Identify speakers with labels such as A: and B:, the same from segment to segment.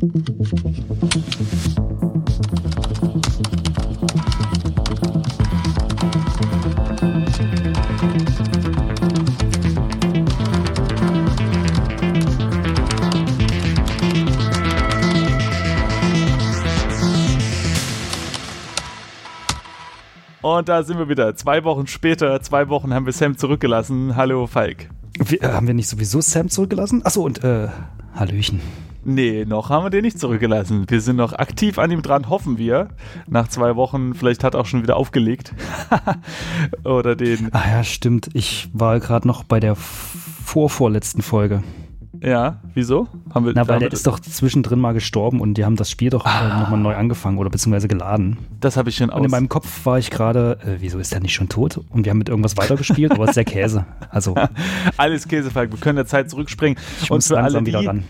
A: Und da sind wir wieder. Zwei Wochen später, zwei Wochen haben wir Sam zurückgelassen. Hallo Falk.
B: Wir, äh, haben wir nicht sowieso Sam zurückgelassen? Achso, und äh, Hallöchen.
A: Nee, noch haben wir den nicht zurückgelassen. Wir sind noch aktiv an ihm dran, hoffen wir. Nach zwei Wochen, vielleicht hat er auch schon wieder aufgelegt. Oder den.
B: Ah ja, stimmt. Ich war gerade noch bei der vorvorletzten Folge.
A: Ja, wieso?
B: Haben wir, Na, weil der ist doch zwischendrin mal gestorben und die haben das Spiel doch äh, ah. nochmal neu angefangen oder beziehungsweise geladen.
A: Das habe ich schon
B: aus. Und in meinem Kopf war ich gerade, äh, wieso ist der nicht schon tot? Und wir haben mit irgendwas weitergespielt, aber es ist ja Käse. Also.
A: Alles Käsefalk, wir können der Zeit zurückspringen.
B: Ich und muss für alle, die, wieder ran.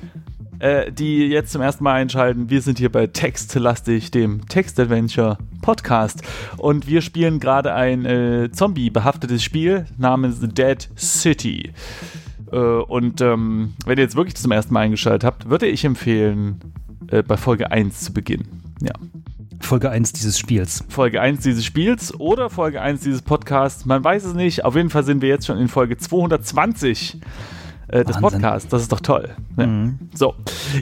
A: Äh, die jetzt zum ersten Mal einschalten, wir sind hier bei Textlastig, dem Text-Adventure Podcast. Und wir spielen gerade ein äh, Zombie-behaftetes Spiel namens The Dead City. Äh, und ähm, wenn ihr jetzt wirklich zum ersten Mal eingeschaltet habt, würde ich empfehlen, äh, bei Folge 1 zu beginnen. Ja.
B: Folge 1 dieses Spiels.
A: Folge 1 dieses Spiels oder Folge 1 dieses Podcasts. Man weiß es nicht. Auf jeden Fall sind wir jetzt schon in Folge 220 äh, des Podcasts. Das ist doch toll. Ja. Mhm. So,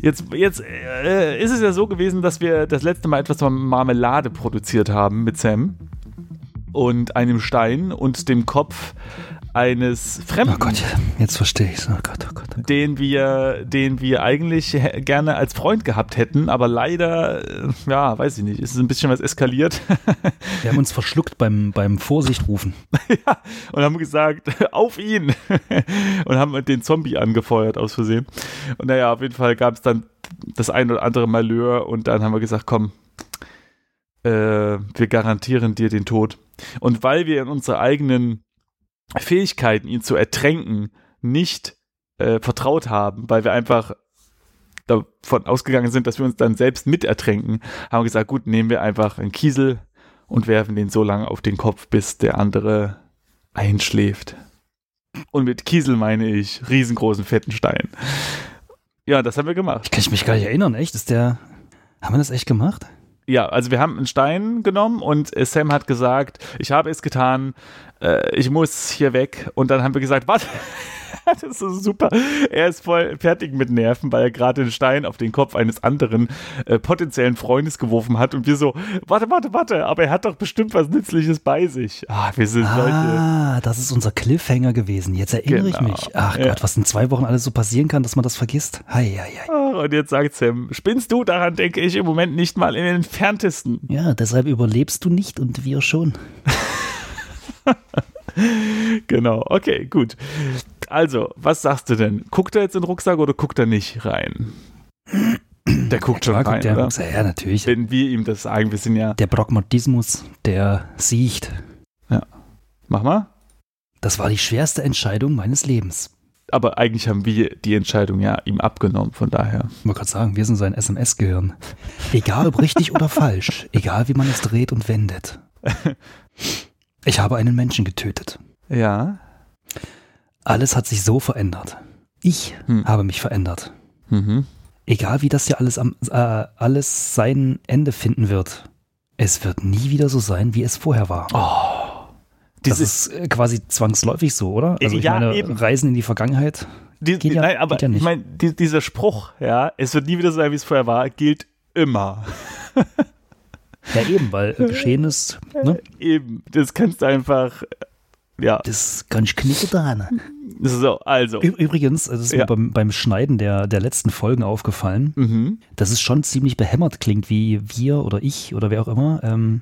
A: jetzt, jetzt äh, ist es ja so gewesen, dass wir das letzte Mal etwas Marmelade produziert haben mit Sam und einem Stein und dem Kopf eines Fremden.
B: Oh Gott, jetzt verstehe ich es. Oh Gott, oh Gott, oh
A: Gott. Den wir, den wir eigentlich gerne als Freund gehabt hätten, aber leider, äh, ja, weiß ich nicht, ist ein bisschen was eskaliert.
B: Wir haben uns verschluckt beim, beim Vorsichtrufen.
A: ja, und haben gesagt, auf ihn! und haben den Zombie angefeuert aus Versehen. Und naja, auf jeden Fall gab es dann das ein oder andere Malheur und dann haben wir gesagt, komm, äh, wir garantieren dir den Tod. Und weil wir in unserer eigenen Fähigkeiten, ihn zu ertränken, nicht äh, vertraut haben, weil wir einfach davon ausgegangen sind, dass wir uns dann selbst mit ertränken, haben wir gesagt, gut, nehmen wir einfach einen Kiesel und werfen den so lange auf den Kopf, bis der andere einschläft. Und mit Kiesel meine ich riesengroßen fetten Stein. Ja, das haben wir gemacht.
B: Ich kann mich gar nicht erinnern, echt? Ist der. Haben wir das echt gemacht?
A: Ja, also wir haben einen Stein genommen und Sam hat gesagt, ich habe es getan, äh, ich muss hier weg. Und dann haben wir gesagt, was? das ist so super. Er ist voll fertig mit Nerven, weil er gerade den Stein auf den Kopf eines anderen äh, potenziellen Freundes geworfen hat. Und wir so, warte, warte, warte, aber er hat doch bestimmt was Nützliches bei sich. Ah, wir sind ah,
B: Leute. das ist unser Cliffhanger gewesen. Jetzt erinnere genau. ich mich. Ach ja. Gott, was in zwei Wochen alles so passieren kann, dass man das vergisst. Hei, hei, hei.
A: Ah, und jetzt sagt Sam, spinnst du? Daran denke ich im Moment nicht mal in den entferntesten.
B: Ja, deshalb überlebst du nicht und wir schon.
A: genau, okay, gut. Also, was sagst du denn? Guckt er jetzt in den Rucksack oder guckt er nicht rein? Der guckt ja, schon rein,
B: der Rucksack, ja, natürlich.
A: Wenn wir ihm das sagen, wir sind ja...
B: Der Pragmatismus, der sieht.
A: Ja. Mach mal.
B: Das war die schwerste Entscheidung meines Lebens.
A: Aber eigentlich haben wir die Entscheidung ja ihm abgenommen, von daher.
B: Ich wollte gerade sagen, wir sind sein SMS-Gehirn. Egal ob richtig oder falsch, egal wie man es dreht und wendet. Ich habe einen Menschen getötet.
A: Ja.
B: Alles hat sich so verändert. Ich hm. habe mich verändert. Mhm. Egal wie das hier alles, am, äh, alles sein Ende finden wird, es wird nie wieder so sein, wie es vorher war.
A: Oh.
B: Das ist äh, quasi zwangsläufig so, oder? Also ich ja, meine, eben. Reisen in die Vergangenheit.
A: Die, ja, nein, aber ja ich meine, die, dieser Spruch, ja, es wird nie wieder so sein, wie es vorher war, gilt immer.
B: Ja, eben, weil geschehen ist. Ne?
A: Eben, das kannst du einfach, ja.
B: Das kann ich knicken da.
A: So, also.
B: Übrigens, das ist ja. mir beim, beim, Schneiden der, der letzten Folgen aufgefallen, mhm. dass es schon ziemlich behämmert klingt, wie wir oder ich oder wer auch immer ähm,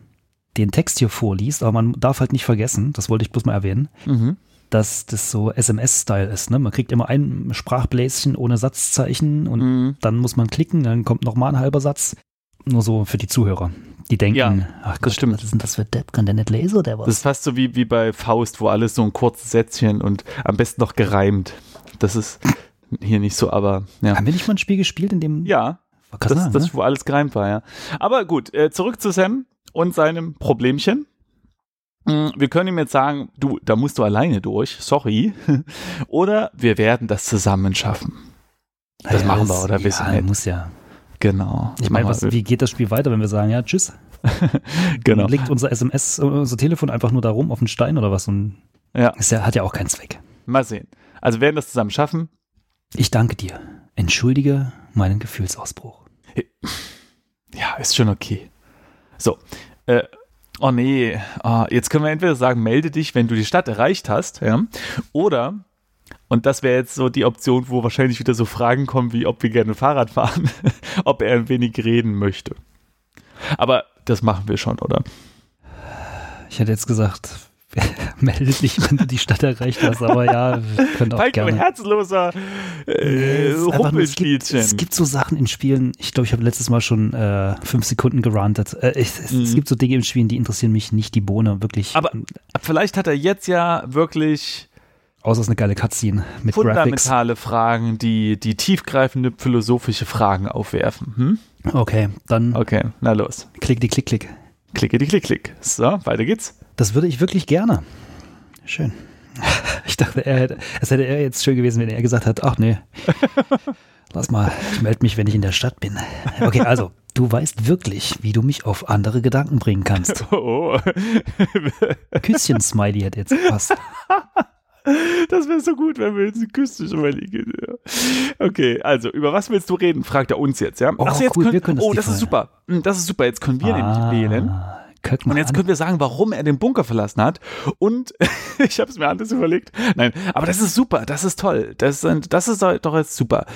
B: den Text hier vorliest. Aber man darf halt nicht vergessen, das wollte ich bloß mal erwähnen, mhm. dass das so SMS-Style ist. Ne? Man kriegt immer ein Sprachbläschen ohne Satzzeichen und mhm. dann muss man klicken, dann kommt nochmal ein halber Satz. Nur so für die Zuhörer. Die denken,
A: ja, ach Gott, das stimmt.
B: was ist denn das für Depp? Kann der nicht lesen oder was?
A: Das ist fast so wie, wie bei Faust, wo alles so ein kurzes Sätzchen und am besten noch gereimt. Das ist hier nicht so, aber ja.
B: Haben wir nicht mal ein Spiel gespielt, in dem.
A: Ja. Das, sagen, das, ne? wo alles gereimt war, ja. Aber gut, äh, zurück zu Sam und seinem Problemchen. Mm, wir können ihm jetzt sagen, du, da musst du alleine durch, sorry. oder wir werden das zusammen schaffen. Das ja, machen wir, oder?
B: Ja, muss ja.
A: Genau.
B: Ich meine, wie geht das Spiel weiter, wenn wir sagen, ja, tschüss? genau. Dann liegt unser SMS, unser Telefon einfach nur da rum auf den Stein oder was? Und ja. Es hat ja auch keinen Zweck.
A: Mal sehen. Also werden das zusammen schaffen.
B: Ich danke dir. Entschuldige meinen Gefühlsausbruch.
A: Ja, ist schon okay. So. Äh, oh nee. Oh, jetzt können wir entweder sagen, melde dich, wenn du die Stadt erreicht hast, ja. Oder und das wäre jetzt so die Option, wo wahrscheinlich wieder so Fragen kommen, wie ob wir gerne Fahrrad fahren, ob er ein wenig reden möchte. Aber das machen wir schon, oder?
B: Ich hätte jetzt gesagt, melde dich, wenn du die Stadt erreicht hast, aber ja, wir können auch Falk, gerne.
A: herzloser äh, Rumpelspielchen.
B: Es, es, gibt so Sachen in Spielen, ich glaube, ich habe letztes Mal schon äh, fünf Sekunden gerantet. Äh, es, mhm. es, gibt so Dinge im Spielen, die interessieren mich nicht, die Bohne, wirklich.
A: Aber vielleicht hat er jetzt ja wirklich
B: Außer es ist eine geile Cutscene mit
A: fundamentale Graphics. Fragen, die, die tiefgreifende philosophische Fragen aufwerfen. Hm?
B: Okay, dann.
A: Okay, na los.
B: Klick die Klick Klick.
A: Klicke die Klick Klick. So, weiter geht's.
B: Das würde ich wirklich gerne. Schön. Ich dachte, er hätte, es hätte er jetzt schön gewesen, wenn er gesagt hat, ach nee, lass mal, ich melde mich, wenn ich in der Stadt bin. Okay, also, du weißt wirklich, wie du mich auf andere Gedanken bringen kannst. Oh. Küsschen-Smiley hätte jetzt gepasst.
A: Das wäre so gut, wenn wir jetzt die Küste schon mal liegen. Okay, also, über was willst du reden? Fragt er uns jetzt, ja?
B: Oh, Ach, jetzt cool, können, können
A: das oh, das ist super. Hm, das ist super. Jetzt können wir ah, nämlich wählen. Und jetzt können wir sagen, warum er den Bunker verlassen hat. Und ich habe es mir anders überlegt. Nein, aber das ist super. Das ist toll. Das ist, das ist doch jetzt super.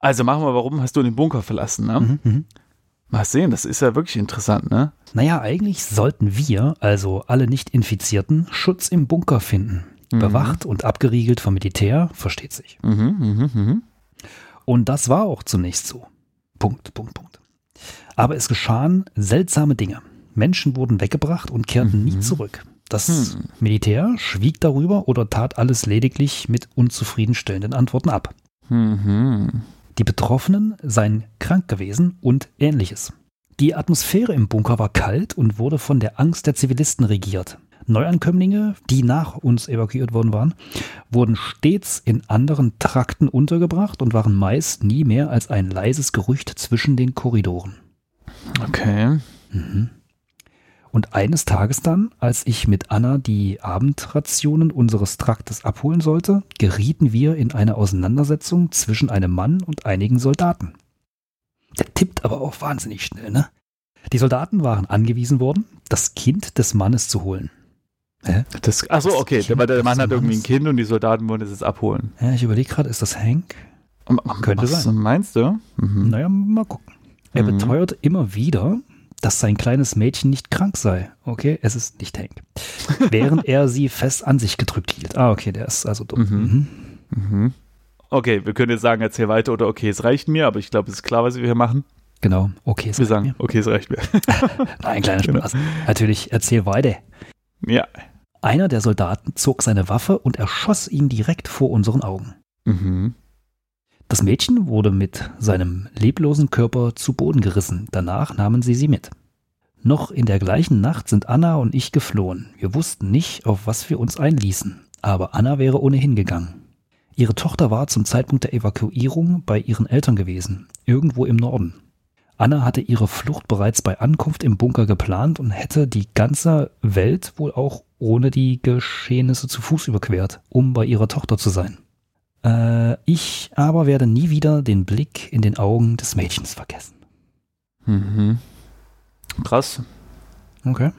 A: Also machen wir, warum hast du den Bunker verlassen? Ne? Mhm, mh. Mal sehen, das ist ja wirklich interessant, ne?
B: Naja, eigentlich sollten wir, also alle Nicht-Infizierten, Schutz im Bunker finden. Mhm. Bewacht und abgeriegelt vom Militär, versteht sich. Mhm, mh, mh. Und das war auch zunächst so. Punkt, Punkt, Punkt. Aber es geschahen seltsame Dinge. Menschen wurden weggebracht und kehrten mhm. nie zurück. Das hm. Militär schwieg darüber oder tat alles lediglich mit unzufriedenstellenden Antworten ab. Mhm. Die Betroffenen seien krank gewesen und ähnliches. Die Atmosphäre im Bunker war kalt und wurde von der Angst der Zivilisten regiert. Neuankömmlinge, die nach uns evakuiert worden waren, wurden stets in anderen Trakten untergebracht und waren meist nie mehr als ein leises Gerücht zwischen den Korridoren.
A: Okay.
B: Mhm. Und eines Tages dann, als ich mit Anna die Abendrationen unseres Traktes abholen sollte, gerieten wir in eine Auseinandersetzung zwischen einem Mann und einigen Soldaten. Der tippt aber auch wahnsinnig schnell, ne? Die Soldaten waren angewiesen worden, das Kind des Mannes zu holen.
A: Hä? Das, achso, okay, kind weil der Mann hat irgendwie ein Kind und die Soldaten wollen es jetzt abholen.
B: Ja, ich überlege gerade, ist das Hank?
A: Könnte Was sein. meinst du?
B: Mhm. Naja, mal gucken. Er mhm. beteuert immer wieder, dass sein kleines Mädchen nicht krank sei. Okay, es ist nicht Hank. Während er sie fest an sich gedrückt hielt. Ah, okay, der ist also dumm. Mhm.
A: Mhm. mhm. Okay, wir können jetzt sagen, erzähl weiter oder okay, es reicht mir, aber ich glaube, es ist klar, was wir hier machen.
B: Genau, okay,
A: es wir reicht sagen, mir. okay, es reicht mir.
B: Nein, kleiner genau. Spaß. Genau. Natürlich, erzähl weiter.
A: Ja.
B: Einer der Soldaten zog seine Waffe und erschoss ihn direkt vor unseren Augen. Mhm. Das Mädchen wurde mit seinem leblosen Körper zu Boden gerissen. Danach nahmen sie sie mit. Noch in der gleichen Nacht sind Anna und ich geflohen. Wir wussten nicht, auf was wir uns einließen. Aber Anna wäre ohnehin gegangen. Ihre Tochter war zum Zeitpunkt der Evakuierung bei ihren Eltern gewesen, irgendwo im Norden. Anna hatte ihre Flucht bereits bei Ankunft im Bunker geplant und hätte die ganze Welt wohl auch ohne die Geschehnisse zu Fuß überquert, um bei ihrer Tochter zu sein. Äh, ich aber werde nie wieder den Blick in den Augen des Mädchens vergessen.
A: Mhm. Krass.
B: Okay.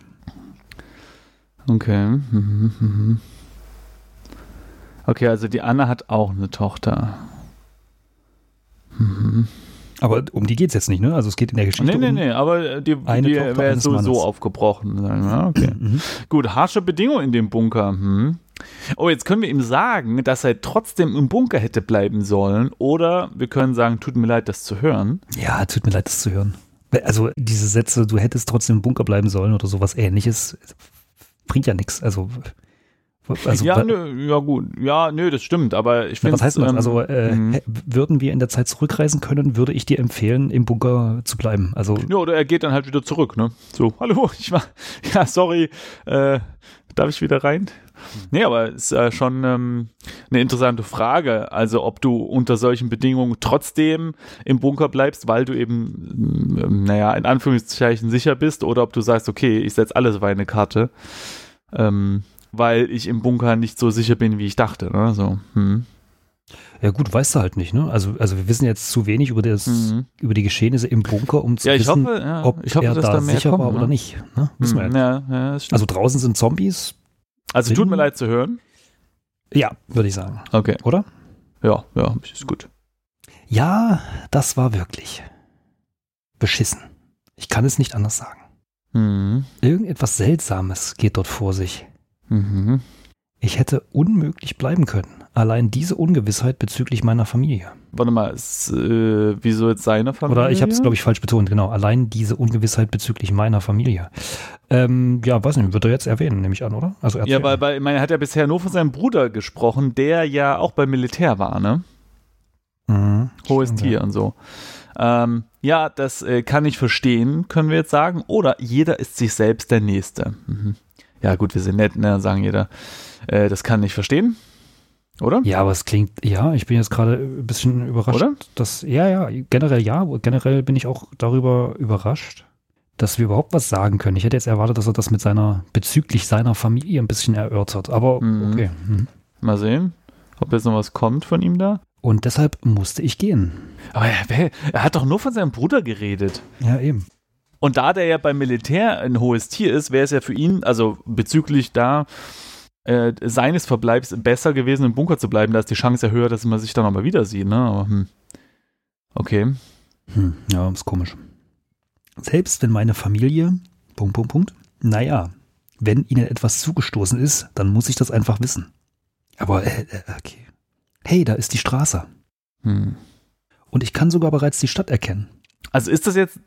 A: Okay. Mhm, mhm. Okay, also die Anna hat auch eine Tochter.
B: Mhm. Aber um die geht es jetzt nicht, ne? Also es geht in der Geschichte
A: nee, nee, um nee, aber die, die wäre sowieso aufgebrochen. Ja, okay. Mhm. Gut, harsche Bedingungen in dem Bunker. Hm. Oh, jetzt können wir ihm sagen, dass er trotzdem im Bunker hätte bleiben sollen. Oder wir können sagen, tut mir leid, das zu hören.
B: Ja, tut mir leid, das zu hören. Also diese Sätze, du hättest trotzdem im Bunker bleiben sollen oder sowas ähnliches, bringt ja nichts. Also
A: also, ja, nö, ja gut, ja, nö, das stimmt, aber ich finde.
B: Was heißt das? Ähm, also äh, mhm. würden wir in der Zeit zurückreisen können, würde ich dir empfehlen, im Bunker zu bleiben. Also
A: ja, oder er geht dann halt wieder zurück, ne? So, hallo, ich war, ja, sorry, äh, darf ich wieder rein? Nee, aber ist äh, schon ähm, eine interessante Frage. Also, ob du unter solchen Bedingungen trotzdem im Bunker bleibst, weil du eben, ähm, naja, in Anführungszeichen sicher bist, oder ob du sagst, okay, ich setze alles auf eine Karte, ähm, weil ich im Bunker nicht so sicher bin, wie ich dachte. Ne? So, hm.
B: Ja gut, weißt du halt nicht, ne? Also, also wir wissen jetzt zu wenig über, das, mhm. über die Geschehnisse im Bunker, um zu
A: ja,
B: wissen,
A: hoffe, ja,
B: ob
A: hoffe,
B: er da,
A: da
B: sicher
A: kommt,
B: war
A: ne?
B: oder nicht. Ne? Wissen wir
A: Mhm.
B: halt.
A: ja, ja.
B: Also draußen sind Zombies.
A: Also, tut mir leid zu hören.
B: Ja, würde ich sagen.
A: Okay.
B: Oder?
A: Ja, ja, ist gut.
B: Ja, das war wirklich beschissen. Ich kann es nicht anders sagen.
A: Mhm.
B: Irgendetwas Seltsames geht dort vor sich.
A: Mhm.
B: Ich hätte unmöglich bleiben können. Allein diese Ungewissheit bezüglich meiner Familie.
A: Warte mal, ist, äh, wieso jetzt seine Familie?
B: Oder ich habe es, glaube ich, falsch betont. Genau, allein diese Ungewissheit bezüglich meiner Familie. Ähm, ja, weiß nicht, wird er jetzt erwähnen, nehme ich an, oder? Also
A: Ja, weil, weil er hat ja bisher nur von seinem Bruder gesprochen, der ja auch beim Militär war, ne?
B: Mhm.
A: Hohes
B: Stimmt,
A: Tier und so. Ähm, ja, das äh, kann ich verstehen, können wir jetzt sagen. Oder jeder ist sich selbst der Nächste. Mhm. Ja, gut, wir sind nett, ne? Sagen jeder. Äh, das kann ich verstehen. Oder?
B: Ja, aber es klingt, ja, ich bin jetzt gerade ein bisschen überrascht.
A: Oder?
B: Dass, ja, ja, generell ja, generell bin ich auch darüber überrascht, dass wir überhaupt was sagen können. Ich hätte jetzt erwartet, dass er das mit seiner, bezüglich seiner Familie ein bisschen erörtert. Aber
A: Mhm.
B: okay. Mhm.
A: Mal sehen, ob jetzt noch was kommt von ihm da.
B: Und deshalb musste ich gehen.
A: Aber er, er hat doch nur von seinem Bruder geredet.
B: Ja, eben.
A: Und da der ja beim Militär ein hohes Tier ist, wäre es ja für ihn, also bezüglich da äh, seines Verbleibs besser gewesen, im Bunker zu bleiben. Da ist die Chance ja höher, dass man sich dann nochmal wieder sieht. Ne? Aber, hm. Okay.
B: Hm, ja, ist komisch. Selbst wenn meine Familie, Punkt, Punkt, Punkt, naja, wenn ihnen etwas zugestoßen ist, dann muss ich das einfach wissen. Aber, äh, äh, okay. Hey, da ist die Straße.
A: Hm.
B: Und ich kann sogar bereits die Stadt erkennen.
A: Also ist das jetzt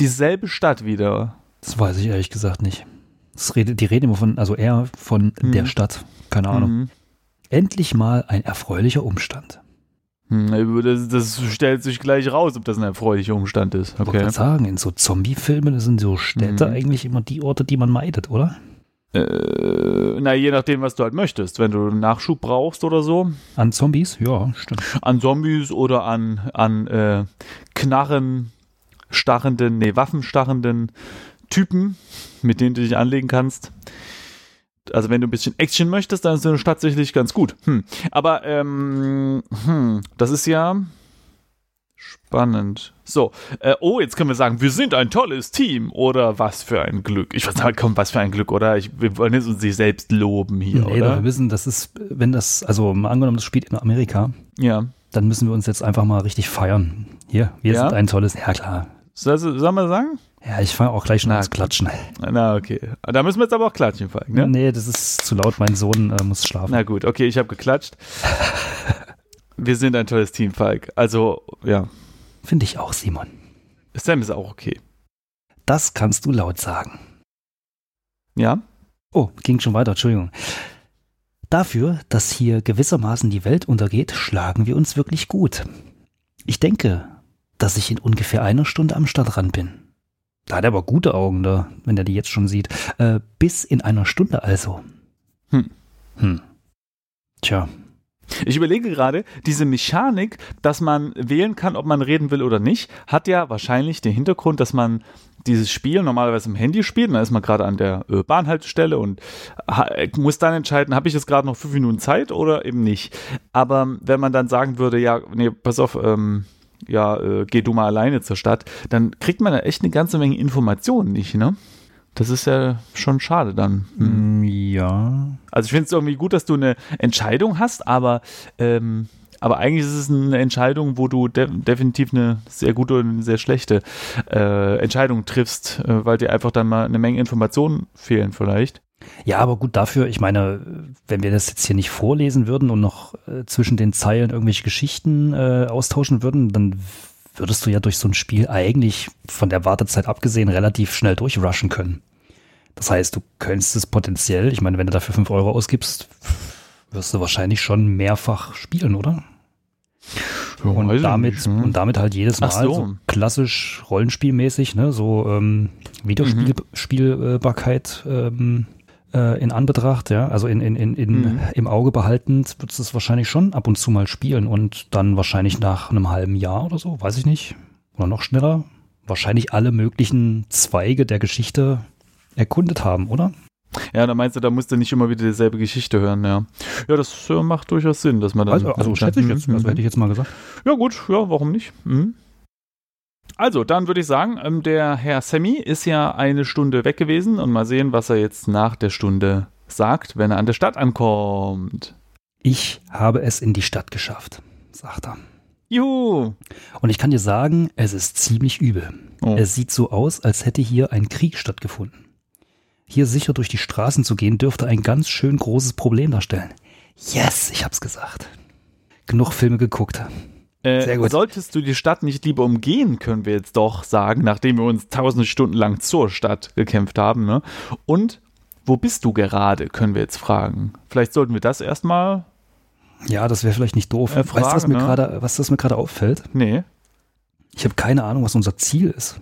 A: dieselbe Stadt wieder?
B: Das weiß ich ehrlich gesagt nicht. Das redet, die reden immer von, also eher von
A: Mhm.
B: der Stadt. Keine Ahnung.
A: Mhm.
B: Endlich mal ein erfreulicher Umstand.
A: Hm, das, das stellt sich gleich raus, ob das ein erfreulicher Umstand ist.
B: Ich wollte
A: Okay.
B: gerade sagen, in so Zombie-Filmen sind so Städte
A: Mhm.
B: eigentlich immer die Orte, die man meidet, oder?
A: Äh, na, je nachdem, was du halt möchtest. Wenn du Nachschub brauchst oder so,
B: An Zombies? Ja, stimmt.
A: an Zombies oder an, an äh, Knarren starrenden, nee, waffenstarrenden Typen, mit denen du dich anlegen kannst. Also wenn du ein bisschen Action möchtest, dann ist so eine Stadt sicherlich ganz gut. Hm. Aber ähm, hm, das ist ja spannend. So, äh, oh, jetzt können wir sagen, wir sind ein tolles Team oder was für ein Glück. Ich würde sagen, komm, was für ein Glück, oder? Ich, wir wollen jetzt uns sich selbst loben hier,
B: nee,
A: oder?
B: wir wissen, das ist, wenn das, also mal angenommen, das spielt in Amerika,
A: Ja.
B: dann müssen wir uns jetzt einfach mal richtig feiern. Hier, wir
A: Ja?
B: sind ein tolles, ja klar.
A: Soll, soll man sagen?
B: Ja, ich fange auch gleich schon
A: Na,
B: ans Klatschen.
A: Na, okay. Da müssen wir jetzt aber auch klatschen, Falk, ne?
B: Nee, das ist zu laut, mein Sohn äh, muss schlafen.
A: Na gut, okay, ich habe geklatscht. Wir sind ein tolles Team, Falk. Also, ja.
B: Finde ich auch, Simon.
A: Sam ist auch okay.
B: Das kannst du laut sagen.
A: Ja?
B: Oh, ging schon weiter, Entschuldigung. Dafür, dass hier gewissermaßen die Welt untergeht, schlagen wir uns wirklich gut. Ich denke, dass ich in ungefähr einer Stunde am Stadtrand bin. Da hat er aber gute Augen da, wenn er die jetzt schon sieht. Äh, bis in einer Stunde also.
A: Hm.
B: Hm. Tja,
A: Ich überlege gerade, diese Mechanik, dass man wählen kann, ob man reden will oder nicht, hat ja wahrscheinlich den Hintergrund, dass man dieses Spiel normalerweise im Handy spielt. und Da ist man gerade an der äh, Bahnhaltestelle und muss dann entscheiden, habe ich jetzt gerade noch fünf Minuten Zeit oder eben nicht. Aber wenn man dann sagen würde, ja, nee, pass auf, ähm, ja, äh, geh du mal alleine zur Stadt, dann kriegt man da echt eine ganze Menge Informationen nicht, ne? Das ist ja schon schade dann. Hm.
B: mm, ja.
A: Also ich finde es irgendwie gut, dass du eine Entscheidung hast, aber, ähm, aber eigentlich ist es eine Entscheidung, wo du de definitiv eine sehr gute und eine sehr schlechte äh, Entscheidung triffst, äh, weil dir einfach dann mal eine Menge Informationen fehlen vielleicht.
B: Ja, aber gut dafür, ich meine, wenn wir das jetzt hier nicht vorlesen würden und noch äh, zwischen den Zeilen irgendwelche Geschichten äh, austauschen würden, dann würdest du ja durch so ein Spiel eigentlich von der Wartezeit abgesehen relativ schnell durchrushen können. Das heißt, du könntest es potenziell, ich meine, wenn du dafür 5 Euro ausgibst, wirst du wahrscheinlich schon mehrfach spielen, oder? und, damit,
A: ne?
B: und damit halt jedes Mal
A: so.
B: so. klassisch Rollenspielmäßig, ne, so ähm, Videospielbarkeit ähm, äh, in Anbetracht, ja, also in, in, in, in mhm. im Auge behaltend, wird es wahrscheinlich schon ab und zu mal spielen und dann wahrscheinlich nach einem halben Jahr oder so, weiß ich nicht, oder noch schneller, wahrscheinlich alle möglichen Zweige der Geschichte erkundet haben, oder?
A: Ja, da meinst du, da musst du nicht immer wieder dieselbe Geschichte hören, ja. Ja, das äh, macht durchaus Sinn, dass man dann.
B: Also, also schätze ich jetzt, also hätte ich jetzt mal gesagt.
A: Ja, gut, ja, warum nicht? Mhm. Also, dann würde ich sagen, ähm, der Herr Sammy ist ja eine Stunde weg gewesen und mal sehen, was er jetzt nach der Stunde sagt, wenn er an der Stadt ankommt.
B: Ich habe es in die Stadt geschafft, sagt er.
A: Juhu!
B: Und ich kann dir sagen, es ist ziemlich übel. Oh. Es sieht so aus, als hätte hier ein Krieg stattgefunden. Hier sicher durch die Straßen zu gehen, dürfte ein ganz schön großes Problem darstellen. Yes, ich hab's gesagt. Genug Filme geguckt.
A: Äh. Solltest du die Stadt nicht lieber umgehen, können wir jetzt doch sagen, nachdem wir uns tausende Stunden lang zur Stadt gekämpft haben. Ne? Und wo bist du gerade, können wir jetzt fragen. Vielleicht sollten wir das erstmal.
B: Ja, das wäre vielleicht nicht doof. Äh, fragen, weißt du, was mir ne? gerade, was das mir gerade auffällt?
A: Nee.
B: Ich habe keine Ahnung, was unser Ziel ist.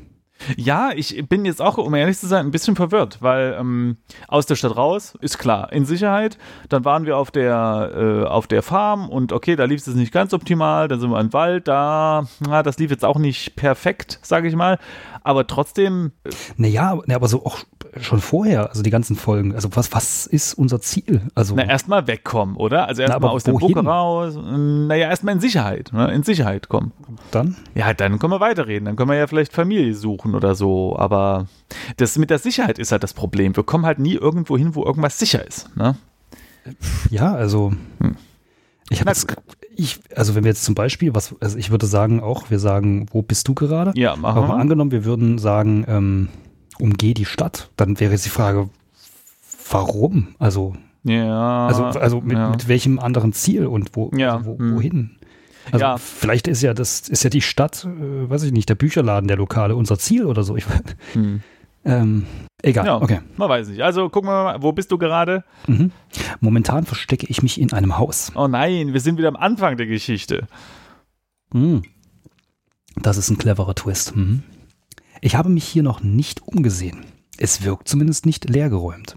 A: Ja, ich bin jetzt auch, um ehrlich zu sein, ein bisschen verwirrt, weil ähm, aus der Stadt raus ist klar, in Sicherheit. Dann waren wir auf der, äh, auf der Farm und okay, da lief es nicht ganz optimal. Dann sind wir im Wald, da, na, das lief jetzt auch nicht perfekt, sage ich mal. Aber trotzdem.
B: Äh, naja, aber so auch schon vorher, also die ganzen Folgen. Also was, was ist unser Ziel? Also
A: Na, erstmal wegkommen, oder? Also erstmal aus wohin? der Buche raus. Naja, erstmal in Sicherheit, ne? in Sicherheit kommen.
B: Dann?
A: Ja, dann können wir weiterreden. Dann können wir ja vielleicht Familie suchen oder so. Aber das mit der Sicherheit ist halt das Problem. Wir kommen halt nie irgendwo hin, wo irgendwas sicher ist. Ne?
B: Ja, also hm. ich habe ich, also wenn wir jetzt zum Beispiel, was, also ich würde sagen auch, wir sagen, wo bist du gerade?
A: Ja, machen wir.
B: angenommen, wir würden sagen, ähm, umgeh die Stadt, dann wäre jetzt die Frage, warum? Also,
A: ja,
B: also, also mit, ja. mit welchem anderen Ziel und wo,
A: ja.
B: also wo hm. wohin? Also ja. vielleicht ist ja das, ist ja die Stadt, äh, weiß ich nicht, der Bücherladen, der Lokale, unser Ziel oder so. Ich, hm. ähm, egal,
A: ja,
B: okay.
A: Man weiß nicht. Also gucken wir mal, wo bist du gerade?
B: Mhm. Momentan verstecke ich mich in einem Haus.
A: Oh nein, wir sind wieder am Anfang der Geschichte.
B: Mhm. Das ist ein cleverer Twist. Mhm. Ich habe mich hier noch nicht umgesehen. Es wirkt zumindest nicht leergeräumt.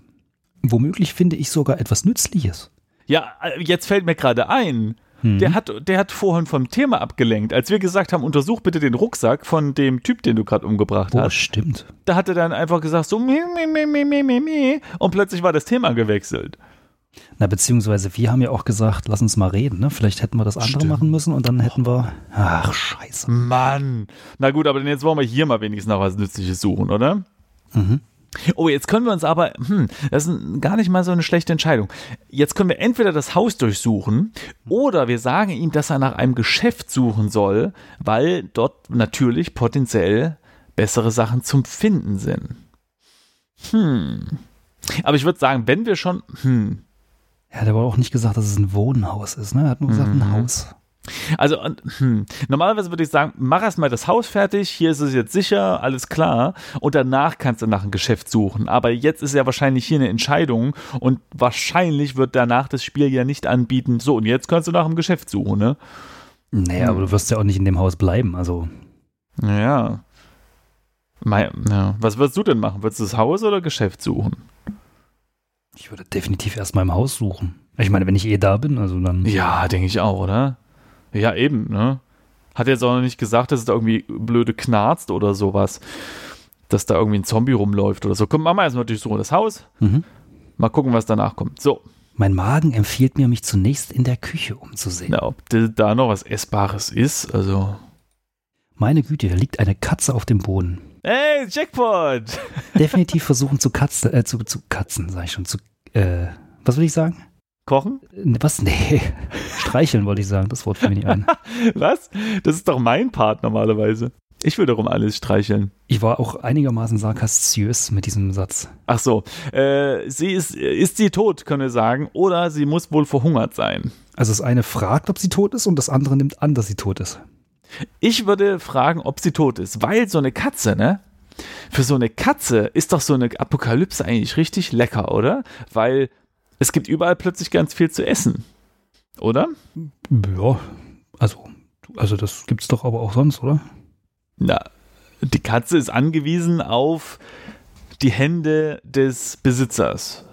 B: Womöglich finde ich sogar etwas Nützliches.
A: Ja, äh, jetzt fällt mir gerade ein. Hm. Der, hat, der hat vorhin vom Thema abgelenkt. Als wir gesagt haben, untersuch bitte den Rucksack von dem Typ, den du gerade umgebracht oh, hast.
B: stimmt.
A: Da hat er dann einfach gesagt, so, mi, mi, mi, mi, mi, mi, und plötzlich war das Thema gewechselt.
B: Na, beziehungsweise wir haben ja auch gesagt, lass uns mal reden, ne? Vielleicht hätten wir das andere Stimmt. machen müssen und dann hätten wir. Ach, scheiße.
A: Mann. Na gut, aber jetzt wollen wir hier mal wenigstens noch was Nützliches suchen, oder?
B: Mhm.
A: Oh, jetzt können wir uns aber, hm, das ist gar nicht mal so eine schlechte Entscheidung. Jetzt können wir entweder das Haus durchsuchen oder wir sagen ihm, dass er nach einem Geschäft suchen soll, weil dort natürlich potenziell bessere Sachen zum Finden sind. Hm. Aber ich würde sagen, wenn wir schon, hm,
B: ja, der hat aber auch nicht gesagt, dass es ein Wohnhaus ist, ne? Er hat nur gesagt, mhm. ein Haus.
A: Also, hm, normalerweise würde ich sagen, mach erstmal das Haus fertig, hier ist es jetzt sicher, alles klar, und danach kannst du nach einem Geschäft suchen. Aber jetzt ist ja wahrscheinlich hier eine Entscheidung und wahrscheinlich wird danach das Spiel ja nicht anbieten, so, und jetzt kannst du nach einem Geschäft suchen, ne?
B: Naja, aber du wirst ja auch nicht in dem Haus bleiben, also.
A: Ja. ja. Was würdest du denn machen? Würdest du das Haus oder Geschäft suchen?
B: Ich würde definitiv erstmal im Haus suchen. Ich meine, wenn ich eh da bin, also dann.
A: Ja, denke ich auch, oder? Ja, eben, ne? Hat jetzt auch noch nicht gesagt, dass es da irgendwie blöde knarzt oder sowas. Dass da irgendwie ein Zombie rumläuft oder so. Komm, machen wir erstmal durchsuchen das Haus. Mhm. Mal gucken, was danach kommt. So.
B: Mein Magen empfiehlt mir, mich zunächst in der Küche umzusehen.
A: Na, ob da noch was Essbares ist, also.
B: Meine Güte, hier liegt eine Katze auf dem Boden.
A: Hey, Jackpot!
B: Definitiv versuchen zu Katzen, äh, zu, zu Katzen, sag ich schon, zu, äh, was will ich sagen?
A: Kochen?
B: Was? Nee. Streicheln wollte ich sagen. Das Wort fiel mir nicht ein.
A: Was? Das ist doch mein Part normalerweise. Ich will darum alles streicheln.
B: Ich war auch einigermaßen sarkastiös mit diesem Satz.
A: Ach so. Äh, sie ist, ist sie tot, können wir sagen, oder sie muss wohl verhungert sein.
B: Also das eine fragt, ob sie tot ist und das andere nimmt an, dass sie tot ist.
A: Ich würde fragen, ob sie tot ist, weil so eine Katze, ne? Für so eine Katze ist doch so eine Apokalypse eigentlich richtig lecker, oder? Weil es gibt überall plötzlich ganz viel zu essen. Oder?
B: Ja, also, also das gibt's doch aber auch sonst, oder?
A: Na, die Katze ist angewiesen auf die Hände des Besitzers.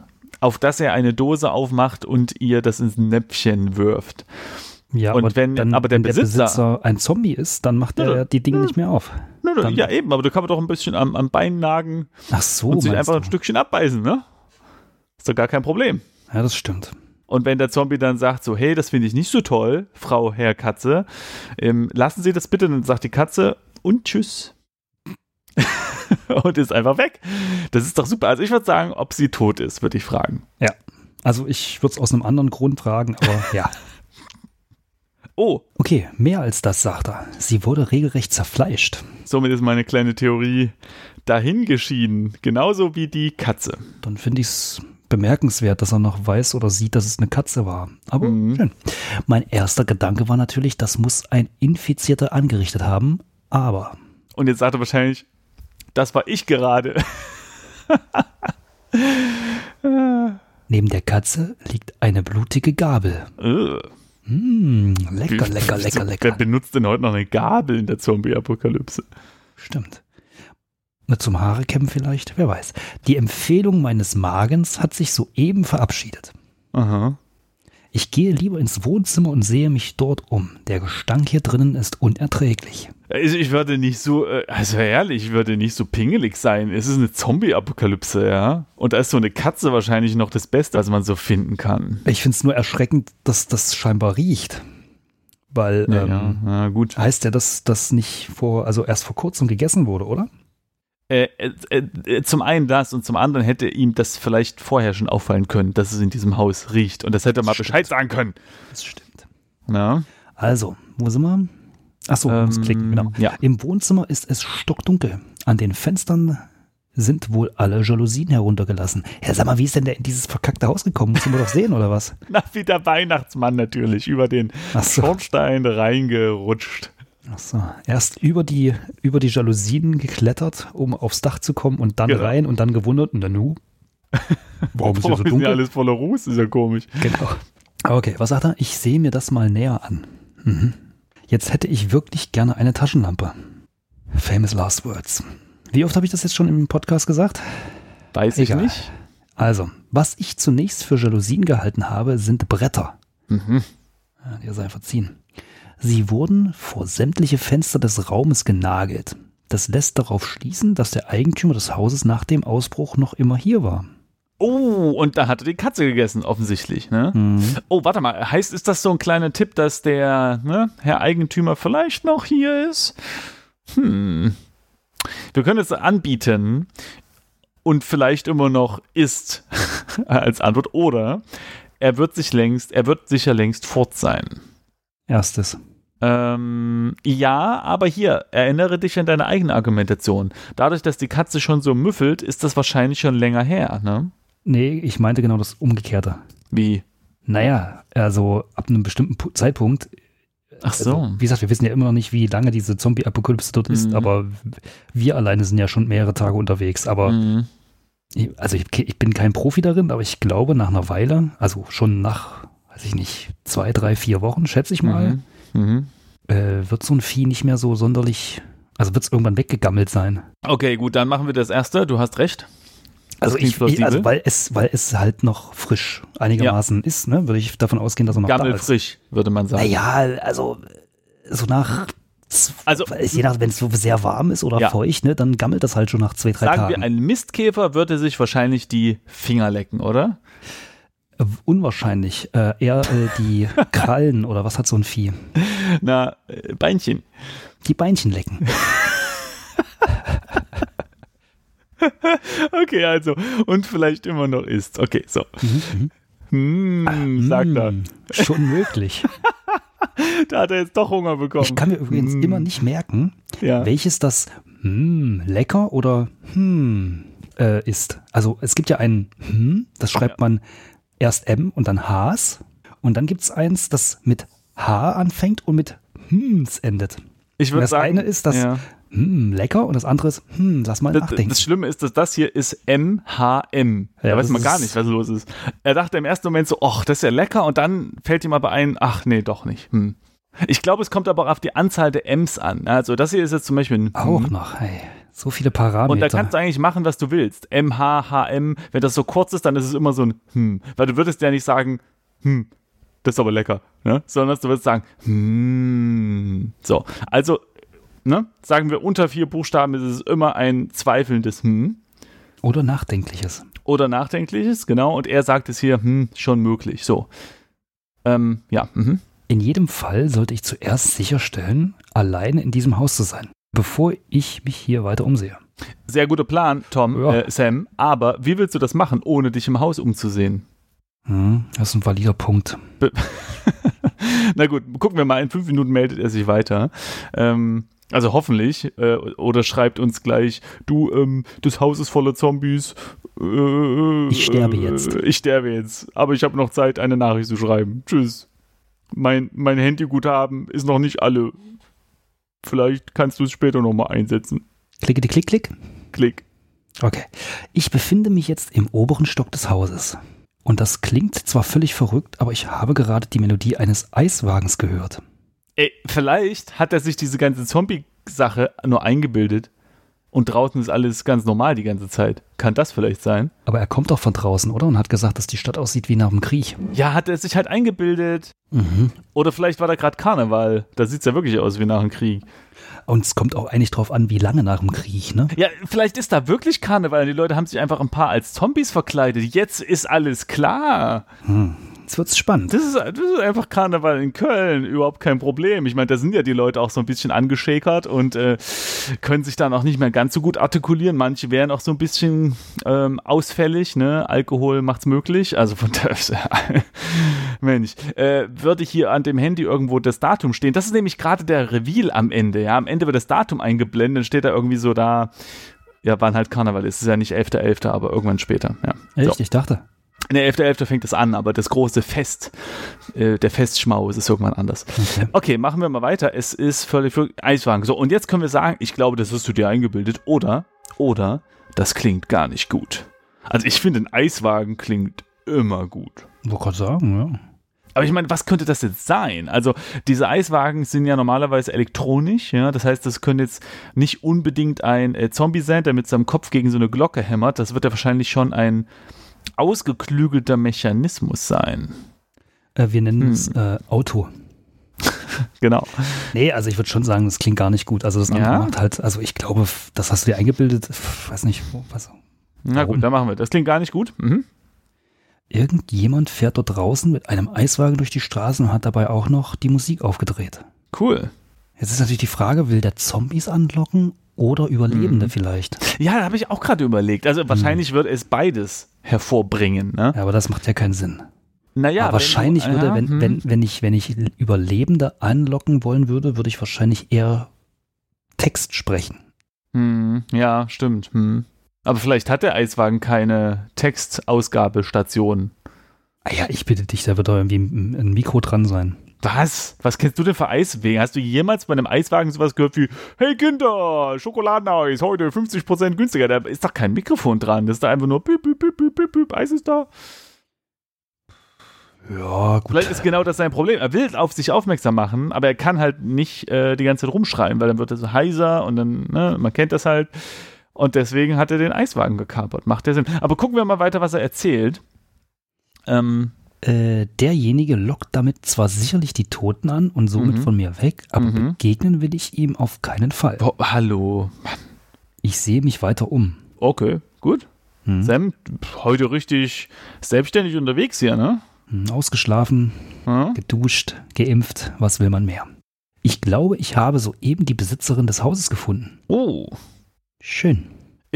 A: auf das er eine Dose aufmacht und ihr das ins Näpfchen wirft.
B: Ja,
A: Und
B: aber,
A: wenn-
B: dann,
A: aber der
B: wenn
A: Besitzer-
B: der Besitzer ein Zombie ist, dann macht
A: Ja,
B: er die Dinge nicht mehr auf. Dann-
A: ja, eben, aber da kann man doch ein bisschen am, am Bein nagen
B: Ach so,
A: und sich einfach ein
B: du?
A: Stückchen abbeißen, ne? Ist doch gar kein Problem.
B: Ja, das stimmt.
A: Und wenn der Zombie dann sagt, so, hey, das finde ich nicht so toll, Frau, Herr Katze, ähm, lassen Sie das bitte, dann sagt die Katze und tschüss. und ist einfach weg. Das ist doch super. Also ich würde sagen, ob sie tot ist, würde ich fragen.
B: Ja. Also ich würde es aus einem anderen Grund fragen, aber ja.
A: Oh,
B: Okay, mehr als das, sagt er. Sie wurde regelrecht zerfleischt.
A: somit ist meine kleine Theorie dahingeschieden. Genauso wie die Katze.
B: Dann finde ich es bemerkenswert, dass er noch weiß oder sieht, dass es eine Katze war. Aber
A: Mhm.
B: schön. Mein erster Gedanke war natürlich, das muss ein Infizierter angerichtet haben, aber
A: Und jetzt sagt er wahrscheinlich, das war ich gerade.
B: neben der Katze liegt eine blutige Gabel. Mmh, lecker, lecker, lecker,
A: Wer
B: lecker.
A: benutzt denn heute noch eine Gabel in der Zombie-Apokalypse?
B: Stimmt. Zum Haare kämmen vielleicht, wer weiß. Die Empfehlung meines Magens hat sich soeben verabschiedet.
A: Aha.
B: Ich gehe lieber ins Wohnzimmer und sehe mich dort um. Der Gestank hier drinnen ist unerträglich.
A: Also ich würde nicht so, äh, also ehrlich, ich würde nicht so pingelig sein. Es ist eine Zombie-Apokalypse, ja. Und da ist so eine Katze wahrscheinlich noch das Beste, was man so finden kann.
B: Ich finde es nur erschreckend, dass das scheinbar riecht. Weil,
A: Ja,
B: ähm,
A: ja gut.
B: heißt ja, dass das nicht vor, also erst vor kurzem gegessen wurde, oder?
A: Äh, äh, äh, zum einen das und zum anderen hätte ihm das vielleicht vorher schon auffallen können, dass es in diesem Haus riecht. Und das hätte er mal
B: Stimmt.
A: Bescheid sagen können.
B: Das stimmt.
A: Ja.
B: Also, wo sind wir? Achso, ähm, muss klicken, genau.
A: ja.
B: Im Wohnzimmer ist es stockdunkel. An den Fenstern sind wohl alle Jalousien heruntergelassen. Ja, sag mal, wie ist denn der in dieses verkackte Haus gekommen? Muss man doch sehen, oder was?
A: Na, wie der Weihnachtsmann natürlich, über den
B: so.
A: Schornstein reingerutscht.
B: So. Erst über die, über die Jalousien geklettert, um aufs Dach zu kommen und dann
A: Genau.
B: rein und dann gewundert und dann nu. Warum ist hier so
A: ist
B: dunkel?
A: alles voller Ruß? Ist ja komisch.
B: Genau. Okay, was sagt er? Ich sehe mir das mal näher an. Mhm. Jetzt hätte ich wirklich gerne eine Taschenlampe. Famous Last Words. Wie oft habe ich das jetzt schon im Podcast gesagt?
A: Weiß ich
B: Egal.
A: nicht.
B: Also, was ich zunächst für Jalousien gehalten habe, sind Bretter.
A: Mhm.
B: Ja, dir sei verziehen. Sie wurden vor sämtliche Fenster des Raumes genagelt. Das lässt darauf schließen, dass der Eigentümer des Hauses nach dem Ausbruch noch immer hier war.
A: Oh, und da hat er die Katze gegessen, offensichtlich, ne?
B: Mhm.
A: Oh, warte mal. Heißt, ist das so ein kleiner Tipp, dass der ne, Herr Eigentümer vielleicht noch hier ist? Hm. Wir können es anbieten und vielleicht immer noch ist als Antwort. Oder er wird sich längst, er wird sicher längst fort sein.
B: Erstes.
A: Ähm, ja, aber hier, erinnere dich an deine eigene Argumentation. Dadurch, dass die Katze schon so müffelt, ist das wahrscheinlich schon länger her, ne?
B: Nee, ich meinte genau das Umgekehrte.
A: Wie?
B: Naja, also ab einem bestimmten Pu- Zeitpunkt.
A: Ach so.
B: Also, wie gesagt, wir wissen ja immer noch nicht, wie lange diese Zombie-Apokalypse dort ist,
A: Mhm.
B: aber wir alleine sind ja schon mehrere Tage unterwegs. Aber
A: Mhm.
B: ich, also ich, ich bin kein Profi darin, aber ich glaube, nach einer Weile, also schon nach, weiß ich nicht, zwei, drei, vier Wochen, schätze ich mal,
A: Mhm. Mhm.
B: äh, wird so ein Vieh nicht mehr so sonderlich, also wird es irgendwann weggegammelt sein.
A: Okay, gut, dann machen wir das erste. Du hast recht. Das
B: Also, ich, ich, also weil es, weil es halt noch frisch einigermaßen ist, ne, würde ich davon ausgehen, dass er noch da ist.
A: Gammelfrisch, würde man sagen.
B: Naja, also so nach,
A: Also-
B: je nach, wenn es so sehr warm ist oder
A: Ja.
B: feucht, ne, dann gammelt das halt schon nach zwei, drei
A: Sagen
B: Tagen.
A: wir, ein Mistkäfer würde sich wahrscheinlich die Finger lecken, oder?
B: Unwahrscheinlich. Äh, eher äh, die Krallen oder was hat so ein Vieh?
A: Na, äh, Beinchen.
B: Die Beinchen lecken.
A: Okay, also, und vielleicht immer noch isst. Okay, so.
B: Mhm,
A: Hm, sagt er.
B: Mm, Schon möglich.
A: Da hat er jetzt doch Hunger bekommen.
B: Ich kann mir übrigens
A: Hm,
B: immer nicht merken,
A: Ja.
B: welches das hm, lecker oder hm äh, ist. Also es gibt ja ein hm, das schreibt man erst M und dann Hs. Und dann gibt es eins, das mit H anfängt und mit Hms endet.
A: Ich würde
B: das
A: sagen,
B: eine ist das
A: ja.
B: hm, lecker und das andere ist hm, lass mal
A: das,
B: nachdenken.
A: das Schlimme ist, dass das hier ist MHM. Da
B: Ja,
A: weiß
B: das
A: man gar nicht, was los ist. Er dachte im ersten Moment so, ach, das ist ja lecker und dann fällt ihm aber ein, ach nee, doch nicht. Hm. Ich glaube, es kommt aber auch auf die Anzahl der M's an. Also das hier ist jetzt zum Beispiel ein
B: Auch
A: Hm.
B: noch, hey. So viele Parameter.
A: Und da kannst du eigentlich machen, was du willst. M, H, H, M. Wenn das so kurz ist, dann ist es immer so ein hm. Weil du würdest ja nicht sagen, hm, das ist aber lecker, ne? Sondern du würdest sagen, hm. So, also, ne? Sagen wir unter vier Buchstaben ist es immer ein zweifelndes hm.
B: Oder nachdenkliches.
A: Oder nachdenkliches, genau. Und er sagt es hier, hm, schon möglich. So. Ähm, ja. Mhm.
B: In jedem Fall sollte ich zuerst sicherstellen, alleine in diesem Haus zu sein, bevor ich mich hier weiter umsehe.
A: Sehr guter Plan, Tom,
B: Ja.
A: äh, Sam. Aber wie willst du das machen, ohne dich im Haus umzusehen?
B: Hm, das ist ein valider Punkt.
A: Na gut, gucken wir mal. In fünf Minuten meldet er sich weiter. Ähm, also hoffentlich. Äh, oder schreibt uns gleich, du, ähm, das Haus ist voller Zombies. Äh,
B: Ich sterbe
A: äh,
B: jetzt.
A: Ich sterbe jetzt. Aber ich habe noch Zeit, eine Nachricht zu schreiben. Tschüss. Mein, mein Handyguthaben ist noch nicht alle. Vielleicht kannst du es später nochmal einsetzen.
B: Klicke, die klick, klick.
A: Klick.
B: Okay. Ich befinde mich jetzt im oberen Stock des Hauses. Und das klingt zwar völlig verrückt, aber ich habe gerade die Melodie eines Eiswagens gehört.
A: Ey, vielleicht hat er sich diese ganze Zombie-Sache nur eingebildet. Und draußen ist alles ganz normal die ganze Zeit. Kann das vielleicht sein?
B: Aber er kommt doch von draußen, oder? Und hat gesagt, dass die Stadt aussieht wie nach dem Krieg.
A: Ja, hat er sich halt eingebildet.
B: Mhm.
A: Oder vielleicht war da gerade Karneval. Da sieht es ja wirklich aus wie nach dem Krieg.
B: Und es kommt auch eigentlich drauf an, wie lange nach dem Krieg, ne?
A: Ja, vielleicht ist da wirklich Karneval. Die Leute haben sich einfach ein paar als Zombies verkleidet. Jetzt ist alles klar.
B: Jetzt wird's spannend.
A: Das ist, das ist einfach Karneval in Köln. Überhaupt kein Problem. Ich meine, da sind ja die Leute auch so ein bisschen angeschäkert und äh, können sich dann auch nicht mehr ganz so gut artikulieren. Manche wären auch so ein bisschen ähm, ausfällig. Ne? Alkohol macht's möglich. Also von daher, Mensch, äh, würde hier an dem Handy irgendwo das Datum stehen. Das ist nämlich gerade der Reveal am Ende. Ja, am Ende wird das Datum eingeblendet. Dann steht da irgendwie so da. Ja, wann halt Karneval ist. Es ist ja nicht 11.11., aber irgendwann später. Ja.
B: Echt? Ich dachte.
A: Ne, 11.11. fängt es an, aber das große Fest, äh, der Festschmaus ist irgendwann anders.
B: Okay.
A: Okay, machen wir mal weiter. Es ist völlig Eiswagen. So, und jetzt können wir sagen, ich glaube, das hast du dir eingebildet. Oder, oder, das klingt gar nicht gut. Also ich finde, ein Eiswagen klingt immer gut.
B: Wollte gerade sagen, ja.
A: Aber ich meine, was könnte das jetzt sein? Also diese Eiswagen sind ja normalerweise elektronisch, ja. Das heißt, das könnte jetzt nicht unbedingt ein äh, Zombie sein, der mit seinem Kopf gegen so eine Glocke hämmert. Das wird ja wahrscheinlich schon ein ausgeklügelter Mechanismus sein.
B: Äh, wir nennen
A: Hm.
B: es äh, Auto.
A: Genau.
B: Nee, also ich würde schon sagen, das klingt gar nicht gut. Also das andere
A: Ja?
B: macht halt, also ich glaube, das hast du dir eingebildet, f- weiß nicht, wo- was.
A: Na
B: Warum?
A: gut, dann machen wir. Das klingt gar nicht gut. Mhm.
B: Irgendjemand fährt dort draußen mit einem Eiswagen durch die Straßen und hat dabei auch noch die Musik aufgedreht.
A: Cool.
B: Jetzt ist natürlich die Frage, will der Zombies anlocken oder Überlebende
A: Mhm.
B: vielleicht?
A: Ja, da habe ich auch gerade überlegt. Also wahrscheinlich wird es beides hervorbringen. Ne?
B: Ja, aber das macht ja keinen Sinn.
A: Naja,
B: aber wahrscheinlich
A: wenn du-
B: würde,
A: ja,
B: wenn,
A: hm.
B: wenn, wenn, ich, wenn ich Überlebende anlocken wollen würde, würde ich wahrscheinlich eher Text sprechen.
A: Hm, ja, stimmt. Hm. Aber vielleicht hat der Eiswagen keine Textausgabestation.
B: Ah ja, ich bitte dich, da wird doch irgendwie ein Mikro dran sein.
A: Was? Was kennst du denn für Eiswegen? Hast du jemals bei einem Eiswagen sowas gehört wie Hey Kinder, Schokoladeneis, heute 50% günstiger? Da ist doch kein Mikrofon dran. Das ist da einfach nur Piep, piep, piep, piep, piep, Eis ist da.
B: Ja, gut.
A: Vielleicht ist genau das sein Problem. Er will auf sich aufmerksam machen, aber er kann halt nicht äh, die ganze Zeit rumschreien, weil dann wird er so heiser und dann, ne, man kennt das halt. Und deswegen hat er den Eiswagen gekapert. Macht der Sinn. Aber gucken wir mal weiter, was er erzählt. Ähm,
B: Äh, derjenige lockt damit zwar sicherlich die Toten an und somit
A: Mhm.
B: von mir weg, aber
A: Mhm.
B: begegnen will ich ihm auf keinen Fall.
A: oh, hallo.
B: Ich sehe mich weiter um.
A: Okay, gut.
B: Hm.
A: Sam, heute richtig selbstständig unterwegs hier, ne?
B: Hm, Ausgeschlafen, geduscht, geimpft, was will man mehr? Ich glaube, ich habe soeben die Besitzerin des Hauses gefunden.
A: Oh.
B: Schön.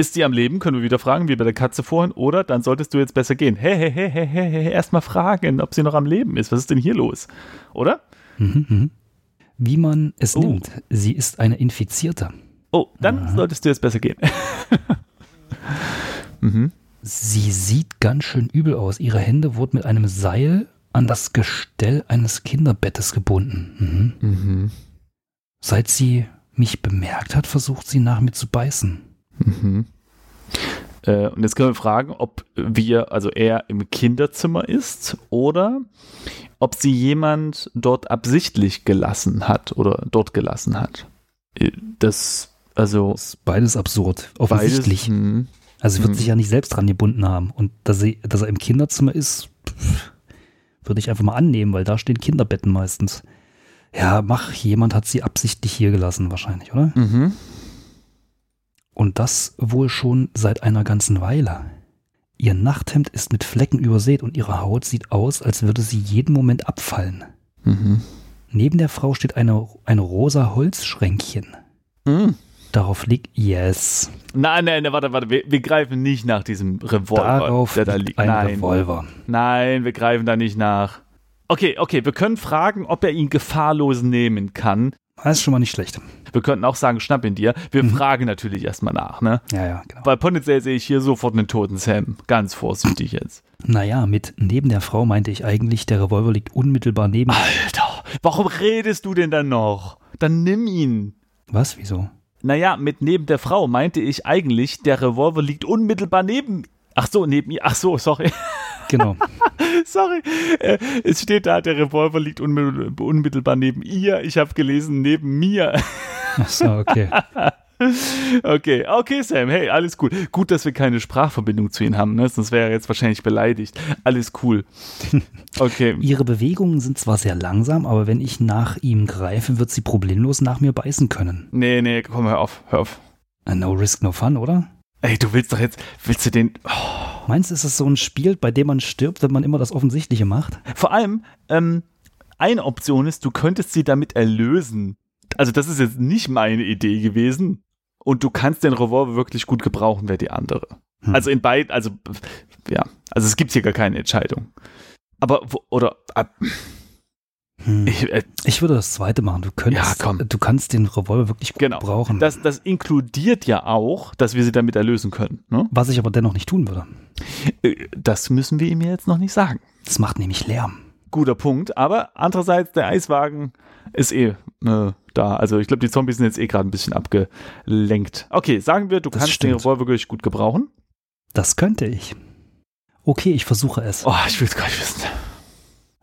A: Ist sie am Leben? Können wir wieder fragen, wie bei der Katze vorhin. Oder dann solltest du jetzt besser gehen. Hey, hey, hey, hey, hey, hey, erstmal fragen, ob sie noch am Leben ist. Was ist denn hier los? Oder?
B: Mhm, mhm. Wie man es
A: Oh.
B: nimmt, sie ist eine Infizierte.
A: Oh, dann
B: Aha.
A: solltest du jetzt besser gehen. mhm.
B: Sie sieht ganz schön übel aus. Ihre Hände wurden mit einem Seil an das Gestell eines Kinderbettes gebunden. Mhm.
A: Mhm.
B: Seit sie mich bemerkt hat, versucht sie nach mir zu beißen.
A: Mhm. Äh, und jetzt können wir fragen, ob wir, also er im Kinderzimmer ist oder ob sie jemand dort absichtlich gelassen hat oder dort gelassen hat. Äh, Das Also
B: Das ist beides absurd, offensichtlich.
A: beides. Hm.
B: also er wird
A: hm.
B: sich ja nicht selbst dran gebunden haben. Und dass er, dass er im Kinderzimmer ist, würde ich einfach mal annehmen, weil da stehen Kinderbetten meistens. Ja, mach, jemand hat sie absichtlich hier gelassen wahrscheinlich, oder?
A: Mhm.
B: Und das wohl schon seit einer ganzen Weile. Ihr Nachthemd ist mit Flecken übersät und ihre Haut sieht aus, als würde sie jeden Moment abfallen.
A: Mhm.
B: Neben der Frau steht eine, ein rosa Holzschränkchen.
A: Mhm.
B: Darauf liegt Yes.
A: Nein, nein, nein, warte, warte. Wir, wir greifen nicht nach diesem Revolver,
B: Darauf
A: der da
B: liegt ein
A: Nein.
B: Revolver.
A: Nein, wir greifen da nicht nach. Okay, okay, wir können fragen, ob er ihn gefahrlos nehmen kann.
B: Das ist schon mal nicht schlecht.
A: Wir könnten auch sagen, schnapp ihn dir. Wir
B: Mhm.
A: fragen natürlich erstmal nach, ne?
B: Ja, ja, genau.
A: Weil potenziell sehe ich hier sofort einen toten Sam. Ganz vorsichtig jetzt.
B: Naja, mit neben der Frau meinte ich eigentlich, der Revolver liegt unmittelbar neben.
A: Alter, warum redest du denn dann noch? Dann nimm ihn.
B: Was? Wieso?
A: Naja, mit neben der Frau meinte ich eigentlich, der Revolver liegt unmittelbar neben. Ach so, neben ihr. Ach so, sorry.
B: Genau.
A: Sorry. Äh, es steht da, der Revolver liegt unmittelbar, neben ihr. Ich habe gelesen, neben mir.
B: Ach so, okay.
A: Okay, okay, Sam. Hey, alles cool. Gut, dass wir keine Sprachverbindung zu ihm haben, ne? Sonst wäre er jetzt wahrscheinlich beleidigt. Alles cool. Okay.
B: Ihre Bewegungen sind zwar sehr langsam, aber wenn ich nach ihm greife, wird sie problemlos nach mir beißen können.
A: Nee, nee, komm, hör auf, hör auf.
B: Äh, No risk, no fun, oder?
A: Ey, du willst doch jetzt, willst du den. Oh.
B: Meinst du, ist es so ein Spiel, bei dem man stirbt, wenn man immer das Offensichtliche macht?
A: Vor allem, ähm, eine Option ist, du könntest sie damit erlösen. Also, das ist jetzt nicht meine Idee gewesen. Und du kannst den Revolver wirklich gut gebrauchen, wäre die andere.
B: Hm.
A: Also in beiden, also ja, also es gibt hier gar keine Entscheidung. Aber wo, oder äh,
B: Hm.
A: ich, äh,
B: Ich würde das zweite machen. Du könntest,
A: Ja,
B: du kannst den Revolver wirklich gut
A: Genau.
B: brauchen.
A: das, das inkludiert ja auch, dass wir sie damit erlösen können. Ne?
B: was ich aber dennoch nicht tun würde.
A: Äh, Das müssen wir ihm jetzt noch nicht sagen.
B: Das macht nämlich Lärm.
A: Guter Punkt. Aber andererseits, der Eiswagen ist eh äh, da. Also ich glaube, die Zombies sind jetzt eh gerade ein bisschen abgelenkt. Okay, sagen wir, du
B: Das
A: kannst
B: stimmt.
A: den Revolver wirklich gut gebrauchen.
B: Das könnte ich. Okay, ich versuche es.
A: Oh, ich will es gar nicht wissen.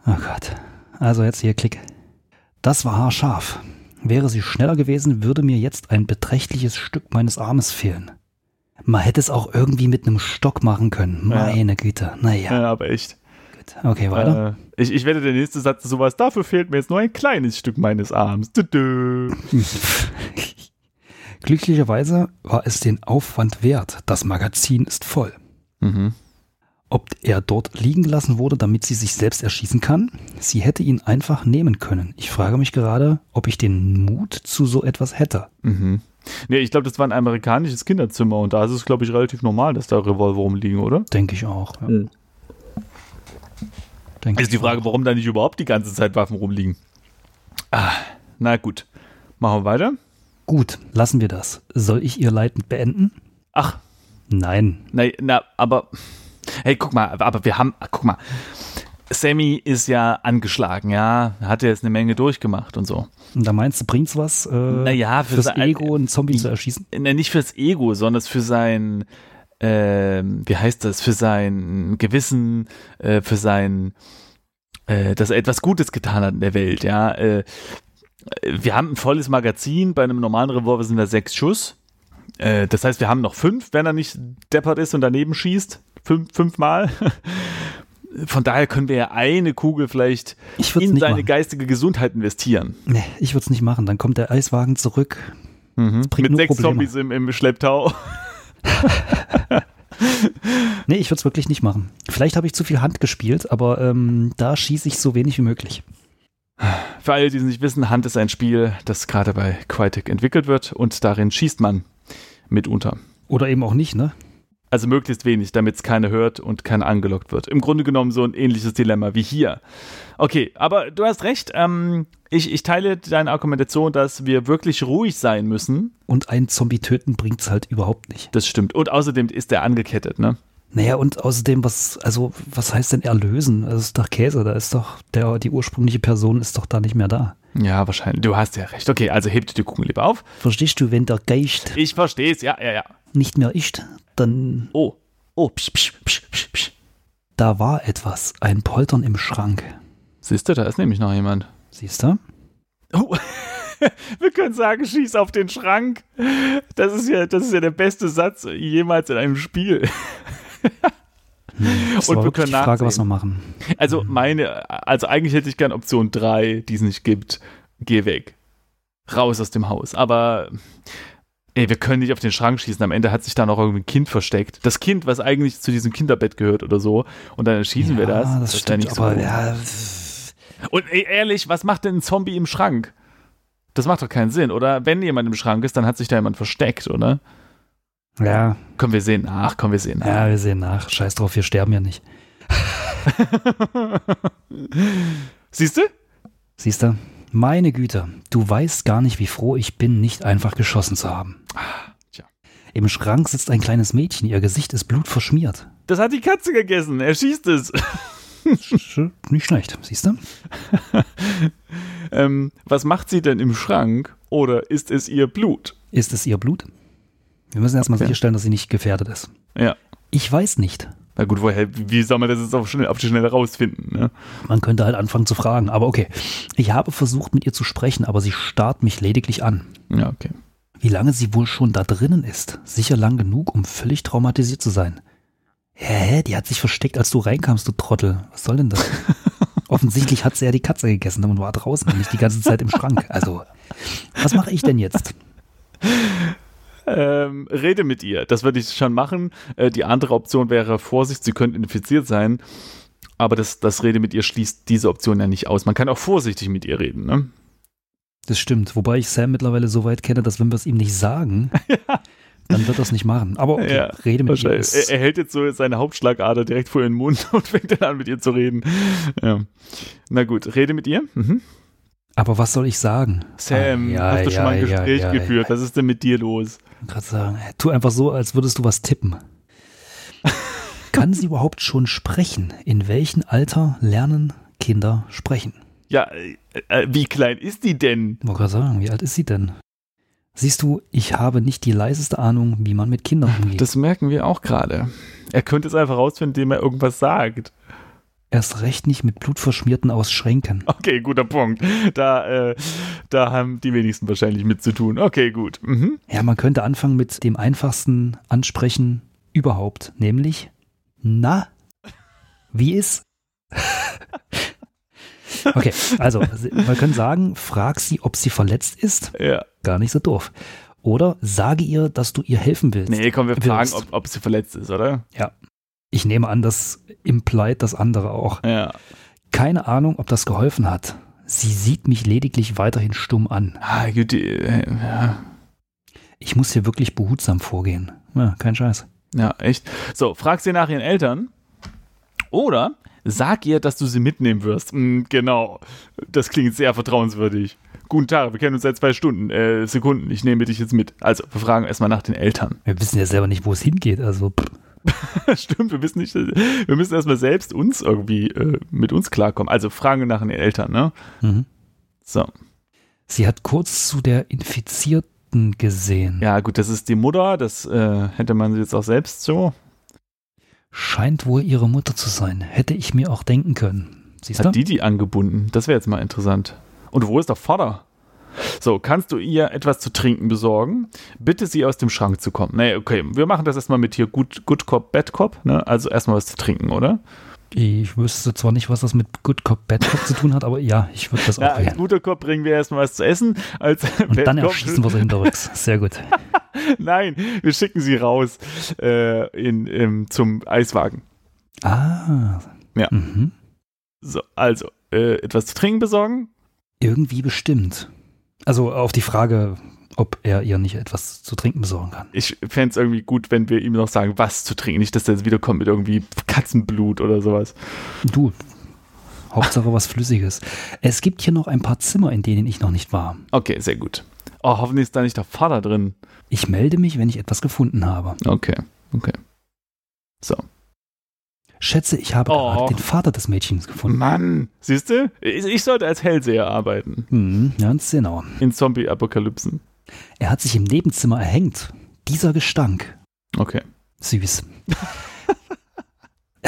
B: Oh Gott. Also jetzt hier Klick. Das war haarscharf. Wäre sie schneller gewesen, würde mir jetzt ein beträchtliches Stück meines Armes fehlen. Man hätte es auch irgendwie mit einem Stock machen können.
A: Ja.
B: Meine Güte. Naja,
A: Ja, aber echt.
B: gut. Okay, weiter.
A: Äh, ich, ich wette, der nächste Satz sowas. Dafür fehlt mir jetzt nur ein kleines Stück meines Arms. -dü.
B: Glücklicherweise war es den Aufwand wert. Das Magazin ist voll.
A: Mhm.
B: Ob er dort liegen gelassen wurde, damit sie sich selbst erschießen kann? Sie hätte ihn einfach nehmen können. Ich frage mich gerade, ob ich den Mut zu so etwas hätte.
A: Mhm. Nee, ich glaube, das war ein amerikanisches Kinderzimmer und da ist es, glaube ich, relativ normal, dass da Revolver rumliegen, oder?
B: Denke ich auch. Ja.
A: Mhm.
B: Denke
A: Ist die Frage,
B: auch.
A: warum da nicht überhaupt die ganze Zeit Waffen rumliegen. Ah, na gut. Machen wir weiter.
B: Gut, lassen wir das. Soll ich ihr Leid beenden?
A: Ach,
B: Nein.
A: na, na, aber. Hey, guck mal, aber wir haben. Guck mal. Sammy ist ja angeschlagen, ja. Hat ja jetzt eine Menge durchgemacht und so.
B: Und da meinst du, bringt's was, äh,
A: Naja, für
B: fürs
A: sein-
B: Ego, einen Zombie zu erschießen?
A: Na, nicht fürs Ego, sondern für sein. Ähm, wie heißt das? Für sein Gewissen, äh, für sein. Äh, dass er etwas Gutes getan hat in der Welt, ja. Äh, wir haben ein volles Magazin. Bei einem normalen Revolver sind da sechs Schuss. Äh, das heißt, wir haben noch fünf, wenn er nicht deppert ist und daneben schießt. Fünf, fünfmal. Von daher können wir ja eine Kugel vielleicht in seine
B: machen.
A: geistige Gesundheit investieren.
B: Nee, ich würde es nicht machen. Dann kommt der Eiswagen zurück. bringt
A: Mit sechs
B: Probleme.
A: Zombies im, im Schlepptau.
B: Nee, ich würde es wirklich nicht machen. Vielleicht habe ich zu viel Hand gespielt, aber ähm, da schieße ich so wenig wie möglich.
A: Für alle, die es nicht wissen, Hand ist ein Spiel, das gerade bei Crytek entwickelt wird und darin schießt man mitunter.
B: Oder eben auch nicht, ne?
A: Also möglichst wenig, damit es keiner hört und keiner angelockt wird. Im Grunde genommen so ein ähnliches Dilemma wie hier. Okay, aber du hast recht. Ähm, ich, ich teile deine Argumentation, dass wir wirklich ruhig sein müssen.
B: Und einen Zombie töten bringt's halt überhaupt nicht.
A: Das stimmt. Und außerdem ist der angekettet, ne?
B: Naja, und außerdem, was, also, was heißt denn erlösen? Das ist doch Käse, da ist doch, der, die ursprüngliche Person ist doch da nicht mehr da.
A: Ja, wahrscheinlich. Du hast ja recht. Okay, also hebt die Kugel lieber auf.
B: Verstehst du, wenn der Geist
A: Ich verstehe es. Ja, ja, ja.
B: nicht mehr ist, dann
A: Oh. Oh, psch, psch, psch, psch, psch.
B: da war etwas, ein Poltern im Schrank.
A: Siehst du, da ist nämlich noch jemand.
B: Siehst du?
A: Oh. Wir können sagen, schieß auf den Schrank. Das ist ja, das ist ja der beste Satz jemals in einem Spiel.
B: Das und wir können die Frage, nachsehen. was wir machen.
A: Also meine, also eigentlich hätte ich gern Option 3, die es nicht gibt. Geh weg. Raus aus dem Haus. Aber ey, wir können nicht auf den Schrank schießen. Am Ende hat sich da noch irgendwie ein Kind versteckt. Das Kind, was eigentlich zu diesem Kinderbett gehört oder so. Und dann erschießen ja, wir das.
B: Das, das stimmt, nicht aber so. ja.
A: Und ey, ehrlich, was macht denn ein Zombie im Schrank? Das macht doch keinen Sinn, oder? Wenn jemand im Schrank ist, dann hat sich da jemand versteckt, oder?
B: Ja.
A: Kommen wir sehen nach, kommen wir sehen nach.
B: Ja, wir sehen nach. Scheiß drauf, wir sterben ja nicht.
A: Siehst du?
B: Siehst du? Meine Güte, du weißt gar nicht, wie froh ich bin, nicht einfach geschossen zu haben. Tja. Im Schrank sitzt ein kleines Mädchen, ihr Gesicht ist blutverschmiert.
A: Das hat die Katze gegessen, er schießt es.
B: nicht schlecht, siehst du?
A: ähm, was macht sie denn im Schrank? Oder ist es ihr Blut?
B: Ist es ihr Blut? Wir müssen erstmal okay. sicherstellen, dass sie nicht gefährdet ist.
A: Ja.
B: Ich weiß nicht.
A: Na gut, woher, wie soll man das jetzt auf, schnell, auf die Schnelle rausfinden? Ne?
B: Man könnte halt anfangen zu fragen, aber okay. Ich habe versucht, mit ihr zu sprechen, aber sie starrt mich lediglich an.
A: Ja, okay.
B: Wie lange sie wohl schon da drinnen ist? Sicher lang genug, um völlig traumatisiert zu sein. Hä? Die hat sich versteckt, als du reinkamst, du Trottel. Was soll denn das? Offensichtlich hat sie ja die Katze gegessen und war draußen und nicht die ganze Zeit im Schrank. Also, was mache ich denn jetzt?
A: Ähm, rede mit ihr. Das würde ich schon machen. Äh, die andere Option wäre Vorsicht, sie könnte infiziert sein. Aber das, das Rede mit ihr schließt diese Option ja nicht aus. Man kann auch vorsichtig mit ihr reden, ne?
B: Das stimmt. Wobei ich Sam mittlerweile so weit kenne, dass wenn wir es ihm nicht sagen, ja. dann wird er es nicht machen. Aber okay,
A: ja,
B: rede mit ihr.
A: Er, er, hält jetzt so seine Hauptschlagader direkt vor ihren Mund und fängt dann an, mit ihr zu reden. Ja. Na gut, rede mit ihr. Mhm.
B: Aber was soll ich sagen?
A: Sam, ah, ja, hast du schon mal ein Gespräch geführt? Was ist denn mit dir los?
B: Ich gerade sagen, tu einfach so, als würdest du was tippen. Kann sie überhaupt schon sprechen? In welchem Alter lernen Kinder sprechen?
A: Ja, äh, äh wie klein ist die denn?
B: Ich wollte gerade sagen, wie alt ist sie denn? Siehst du, ich habe nicht die leiseste Ahnung, wie man mit Kindern umgeht.
A: Das merken wir auch gerade. Er könnte es einfach rausfinden, indem er irgendwas sagt.
B: Erst recht nicht mit blutverschmierten aus Schränken.
A: Okay, guter Punkt. Da, äh, da haben die wenigsten wahrscheinlich mit zu tun. Okay, gut. Mhm.
B: Ja, man könnte anfangen mit dem einfachsten Ansprechen überhaupt, nämlich Na, wie ist? okay, also wir können sagen, frag sie, ob sie verletzt ist.
A: Ja.
B: Gar nicht so doof. Oder sage ihr, dass du ihr helfen willst.
A: Nee, komm, wir fragen, ob, ob sie verletzt ist, oder?
B: Ja. Ich nehme an, das implied das andere auch.
A: Ja.
B: Keine Ahnung, ob das geholfen hat. Sie sieht mich lediglich weiterhin stumm an.
A: Ah, gut, äh, ja.
B: Ich muss hier wirklich behutsam vorgehen. Ja, kein Scheiß.
A: Ja, echt. So, frag sie nach ihren Eltern. Oder sag ihr, dass du sie mitnehmen wirst. Mhm, genau. Das klingt sehr vertrauenswürdig. Guten Tag, wir kennen uns seit zwei Stunden, äh, Sekunden. Ich nehme dich jetzt mit. Also, wir fragen erstmal nach den Eltern.
B: Wir wissen ja selber nicht, wo es hingeht. Also. Pff.
A: Stimmt, wir wissen nicht, wir müssen erstmal selbst uns irgendwie äh, mit uns klarkommen. Also Frage nach den Eltern, ne? Mhm. So.
B: Sie hat kurz zu der Infizierten gesehen.
A: Ja, gut, das ist die Mutter, das äh, hätte man jetzt auch selbst so.
B: Scheint wohl ihre Mutter zu sein. Hätte ich mir auch denken können.
A: Siehst Hat du? die die angebunden? Das wäre jetzt mal interessant. Und wo ist der Vater? So, kannst du ihr etwas zu trinken besorgen? Bitte sie aus dem Schrank zu kommen. Nee, okay, wir machen das erstmal mit hier Good, Good Cop, Bad Cop, ne? Also erstmal was zu trinken, oder?
B: Ich wüsste zwar nicht, was das mit Good Cop, Bad Cop zu tun hat, aber ja, ich würde das auch
A: ja, Als guter Cop bringen wir erstmal was zu essen. Als
B: Und Bad dann erschießen wir sie hinterrücks. Sehr gut.
A: Nein, wir schicken sie raus äh, in, in, zum Eiswagen.
B: Ah.
A: Ja. Mhm. So, also, äh, etwas zu trinken besorgen?
B: Irgendwie bestimmt. Also auf die Frage, ob er ihr nicht etwas zu trinken besorgen kann.
A: Ich fände es irgendwie gut, wenn wir ihm noch sagen, was zu trinken. Nicht, dass er jetzt wiederkommt mit irgendwie Katzenblut oder sowas.
B: Du, Hauptsache was Flüssiges. Es gibt hier noch ein paar Zimmer, in denen ich noch nicht war.
A: Okay, sehr gut. Oh, hoffentlich ist da nicht der Vater drin.
B: Ich melde mich, wenn ich etwas gefunden habe.
A: Okay, okay. So.
B: Schätze, ich habe oh. den Vater des Mädchens gefunden.
A: Mann, siehst du? Ich, ich, sollte als Hellseher arbeiten.
B: Mhm, ganz genau.
A: In Zombie-Apokalypsen.
B: Er hat sich im Nebenzimmer erhängt. Dieser Gestank.
A: Okay.
B: Süß.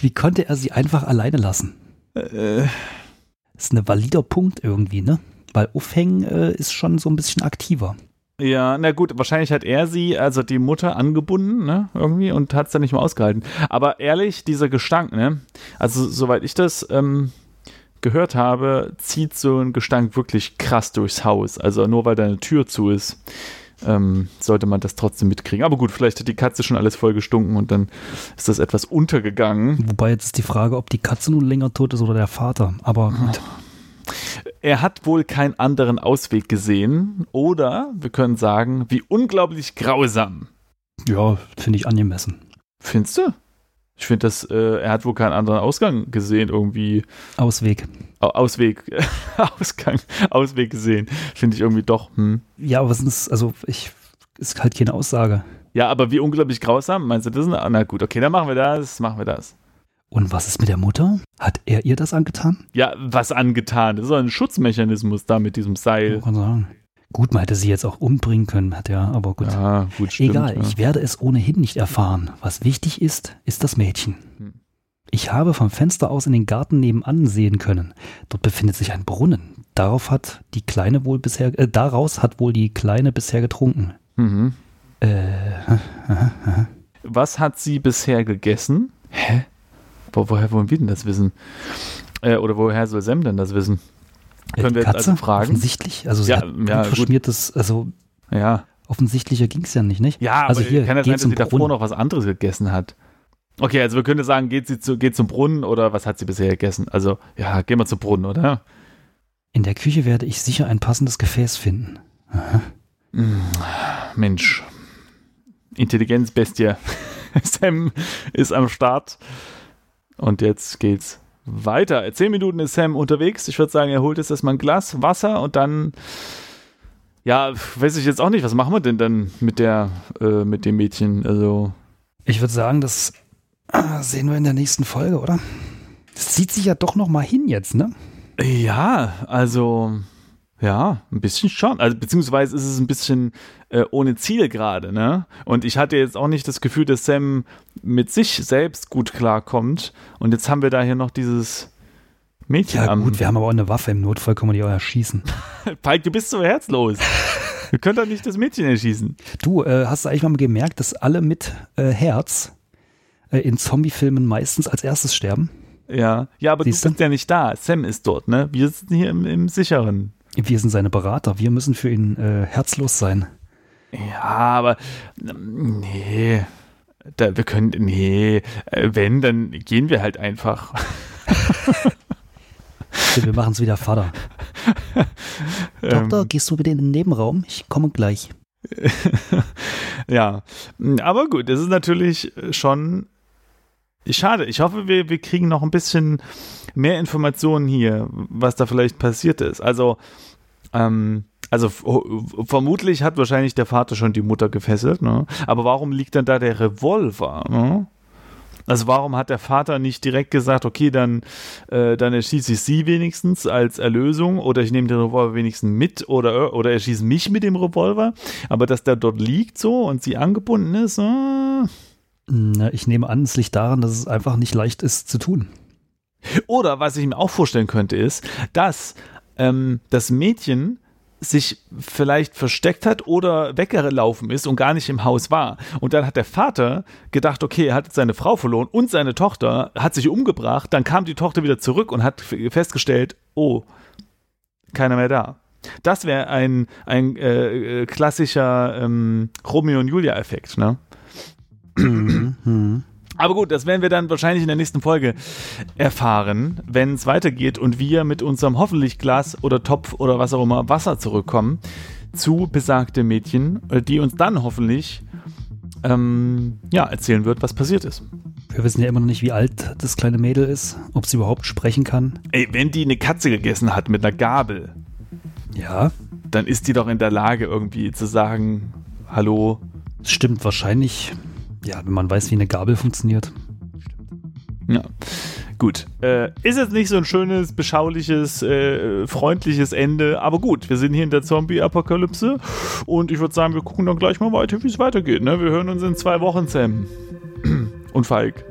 B: Wie konnte er sie einfach alleine lassen? Äh. Ist ein valider Punkt irgendwie, ne? weil Aufhängen äh, ist schon so ein bisschen aktiver.
A: Ja, na gut, wahrscheinlich hat er sie, also die Mutter, angebunden, ne, irgendwie und hat es dann nicht mehr ausgehalten. Aber ehrlich, dieser Gestank, ne, also soweit ich das ähm, gehört habe, zieht so ein Gestank wirklich krass durchs Haus. Also nur weil da eine Tür zu ist, ähm, sollte man das trotzdem mitkriegen. Aber gut, vielleicht hat die Katze schon alles voll gestunken und dann ist das etwas untergegangen.
B: Wobei jetzt ist die Frage, ob die Katze nun länger tot ist oder der Vater. Aber gut.
A: Er hat wohl keinen anderen Ausweg gesehen oder wir können sagen, wie unglaublich grausam.
B: Ja, finde ich angemessen.
A: Findest du? Ich finde, dass äh, er hat wohl keinen anderen Ausgang gesehen, irgendwie.
B: Ausweg.
A: Au- Ausweg, Ausgang, Ausweg gesehen. Finde ich irgendwie doch. Hm.
B: Ja, aber was ist, also ich, ist halt keine Aussage.
A: Ja, aber wie unglaublich grausam. Meinst du das? Ist eine, na gut, okay, dann machen wir das, machen wir das.
B: Und was ist mit der Mutter? Hat er ihr das angetan?
A: Ja, was angetan. Das ist doch ein Schutzmechanismus da mit diesem Seil.
B: Kann sagen. Gut, man hätte sie jetzt auch umbringen können, hat ja, aber gut.
A: Ja, gut, stimmt.
B: Egal,
A: ja.
B: ich werde es ohnehin nicht erfahren. Was wichtig ist, ist das Mädchen.
A: Hm.
B: Ich habe vom Fenster aus in den Garten nebenan sehen können. Dort befindet sich ein Brunnen. Darauf hat die Kleine wohl bisher, äh, daraus hat wohl die Kleine bisher getrunken.
A: Mhm.
B: Äh,
A: Was hat sie bisher gegessen? Hä? Wo, woher wollen wir denn das wissen? Äh, oder woher soll Sam denn das wissen? Können
B: die
A: wir jetzt
B: Katze?
A: also fragen?
B: Offensichtlich. Also sie
A: Ja,
B: hat
A: ja,
B: gut. verschmiertes, also
A: Ja.
B: offensichtlicher ging es ja nicht, nicht?
A: Ja,
B: also
A: aber
B: hier,
A: kann ja sein, dass sie davor
B: Brunnen.
A: noch was anderes gegessen hat. Okay, also wir können sagen, geht sie zu, geht zum Brunnen oder was hat sie bisher gegessen? Also, ja, gehen wir zum Brunnen, oder?
B: In der Küche werde ich sicher ein passendes Gefäß finden.
A: Mensch. Intelligenzbestie. Sam ist am Start. Und jetzt geht's weiter. Zehn Minuten ist Sam unterwegs. Ich würde sagen, er holt jetzt erstmal ein Glas Wasser und dann. Ja, weiß ich jetzt auch nicht, was machen wir denn dann mit der, äh, mit dem Mädchen? Also,
B: Ich würde sagen, das ah, sehen wir in der nächsten Folge, oder? Das zieht sich ja doch noch mal hin jetzt, ne?
A: Ja, also ja, ein bisschen schon. Also beziehungsweise ist es ein bisschen äh, ohne Ziel gerade, ne? Und ich hatte jetzt auch nicht das Gefühl, dass Sam mit sich selbst gut klarkommt. Und jetzt haben wir da hier noch dieses Mädchen
B: Ja gut, wir haben aber auch eine Waffe. Im Notfall können wir die auch erschießen.
A: Pike, du bist so herzlos. Wir können doch nicht das Mädchen erschießen.
B: Du, äh, hast du eigentlich mal gemerkt, dass alle mit äh, Herz äh, in Zombie-Filmen meistens als erstes sterben?
A: Ja, ja, aber
B: Siehst
A: du
B: du?
A: bist ja nicht da. Sam ist dort, ne? Wir sitzen hier im, im sicheren.
B: Wir sind seine Berater. Wir müssen für ihn äh, herzlos sein.
A: Ja, aber ähm, nee. Da, wir können, nee, äh, wenn, dann gehen wir halt einfach.
B: Wir machen es wieder Vater.
A: Ähm,
B: Tochter, gehst du bitte in den Nebenraum? Ich komme gleich.
A: ja, aber gut, das ist natürlich schon schade. Ich hoffe, wir, wir kriegen noch ein bisschen mehr Informationen hier, was da vielleicht passiert ist. Also, ähm, also vermutlich hat wahrscheinlich der Vater schon die Mutter gefesselt, ne? Aber warum liegt dann da der Revolver? Ne? Also warum hat der Vater nicht direkt gesagt, okay, dann, äh, dann erschieße ich sie wenigstens als Erlösung oder ich nehme den Revolver wenigstens mit oder, oder erschieße mich mit dem Revolver, aber dass der dort liegt so und sie angebunden ist, äh,
B: Ich nehme an, es liegt daran, dass es einfach nicht leicht ist zu tun.
A: Oder was ich mir auch vorstellen könnte, ist, dass ähm, das Mädchen sich vielleicht versteckt hat oder weggelaufen ist und gar nicht im Haus war. Und dann hat der Vater gedacht, okay, er hat seine Frau verloren und seine Tochter, hat sich umgebracht. Dann kam die Tochter wieder zurück und hat festgestellt, oh, keiner mehr da. Das wäre ein, ein äh, äh, klassischer ähm, Romeo und Julia-Effekt, ne? Aber gut, das werden wir dann wahrscheinlich in der nächsten Folge erfahren, wenn es weitergeht und wir mit unserem hoffentlich Glas oder Topf oder was auch immer Wasser zurückkommen zu besagtem Mädchen, äh, die uns dann hoffentlich ähm, ja, erzählen wird, was passiert ist.
B: Wir wissen ja immer noch nicht, wie alt das kleine Mädel ist, ob sie überhaupt sprechen kann.
A: Ey, wenn die eine Katze gegessen hat mit einer Gabel,
B: Ja,
A: dann ist die doch in der Lage irgendwie zu sagen, hallo.
B: das stimmt wahrscheinlich. Ja, wenn man weiß, wie eine Gabel funktioniert.
A: Ja, gut. Äh, ist jetzt nicht so ein schönes, beschauliches, äh, freundliches Ende, aber gut, wir sind hier in der Zombie-Apokalypse und ich würde sagen, wir gucken dann gleich mal weiter, wie es weitergeht. Ne? Wir hören uns in zwei Wochen, Sam. Und Falk.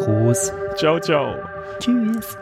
B: Groß.
A: Ciao, ciao.
B: Tschüss.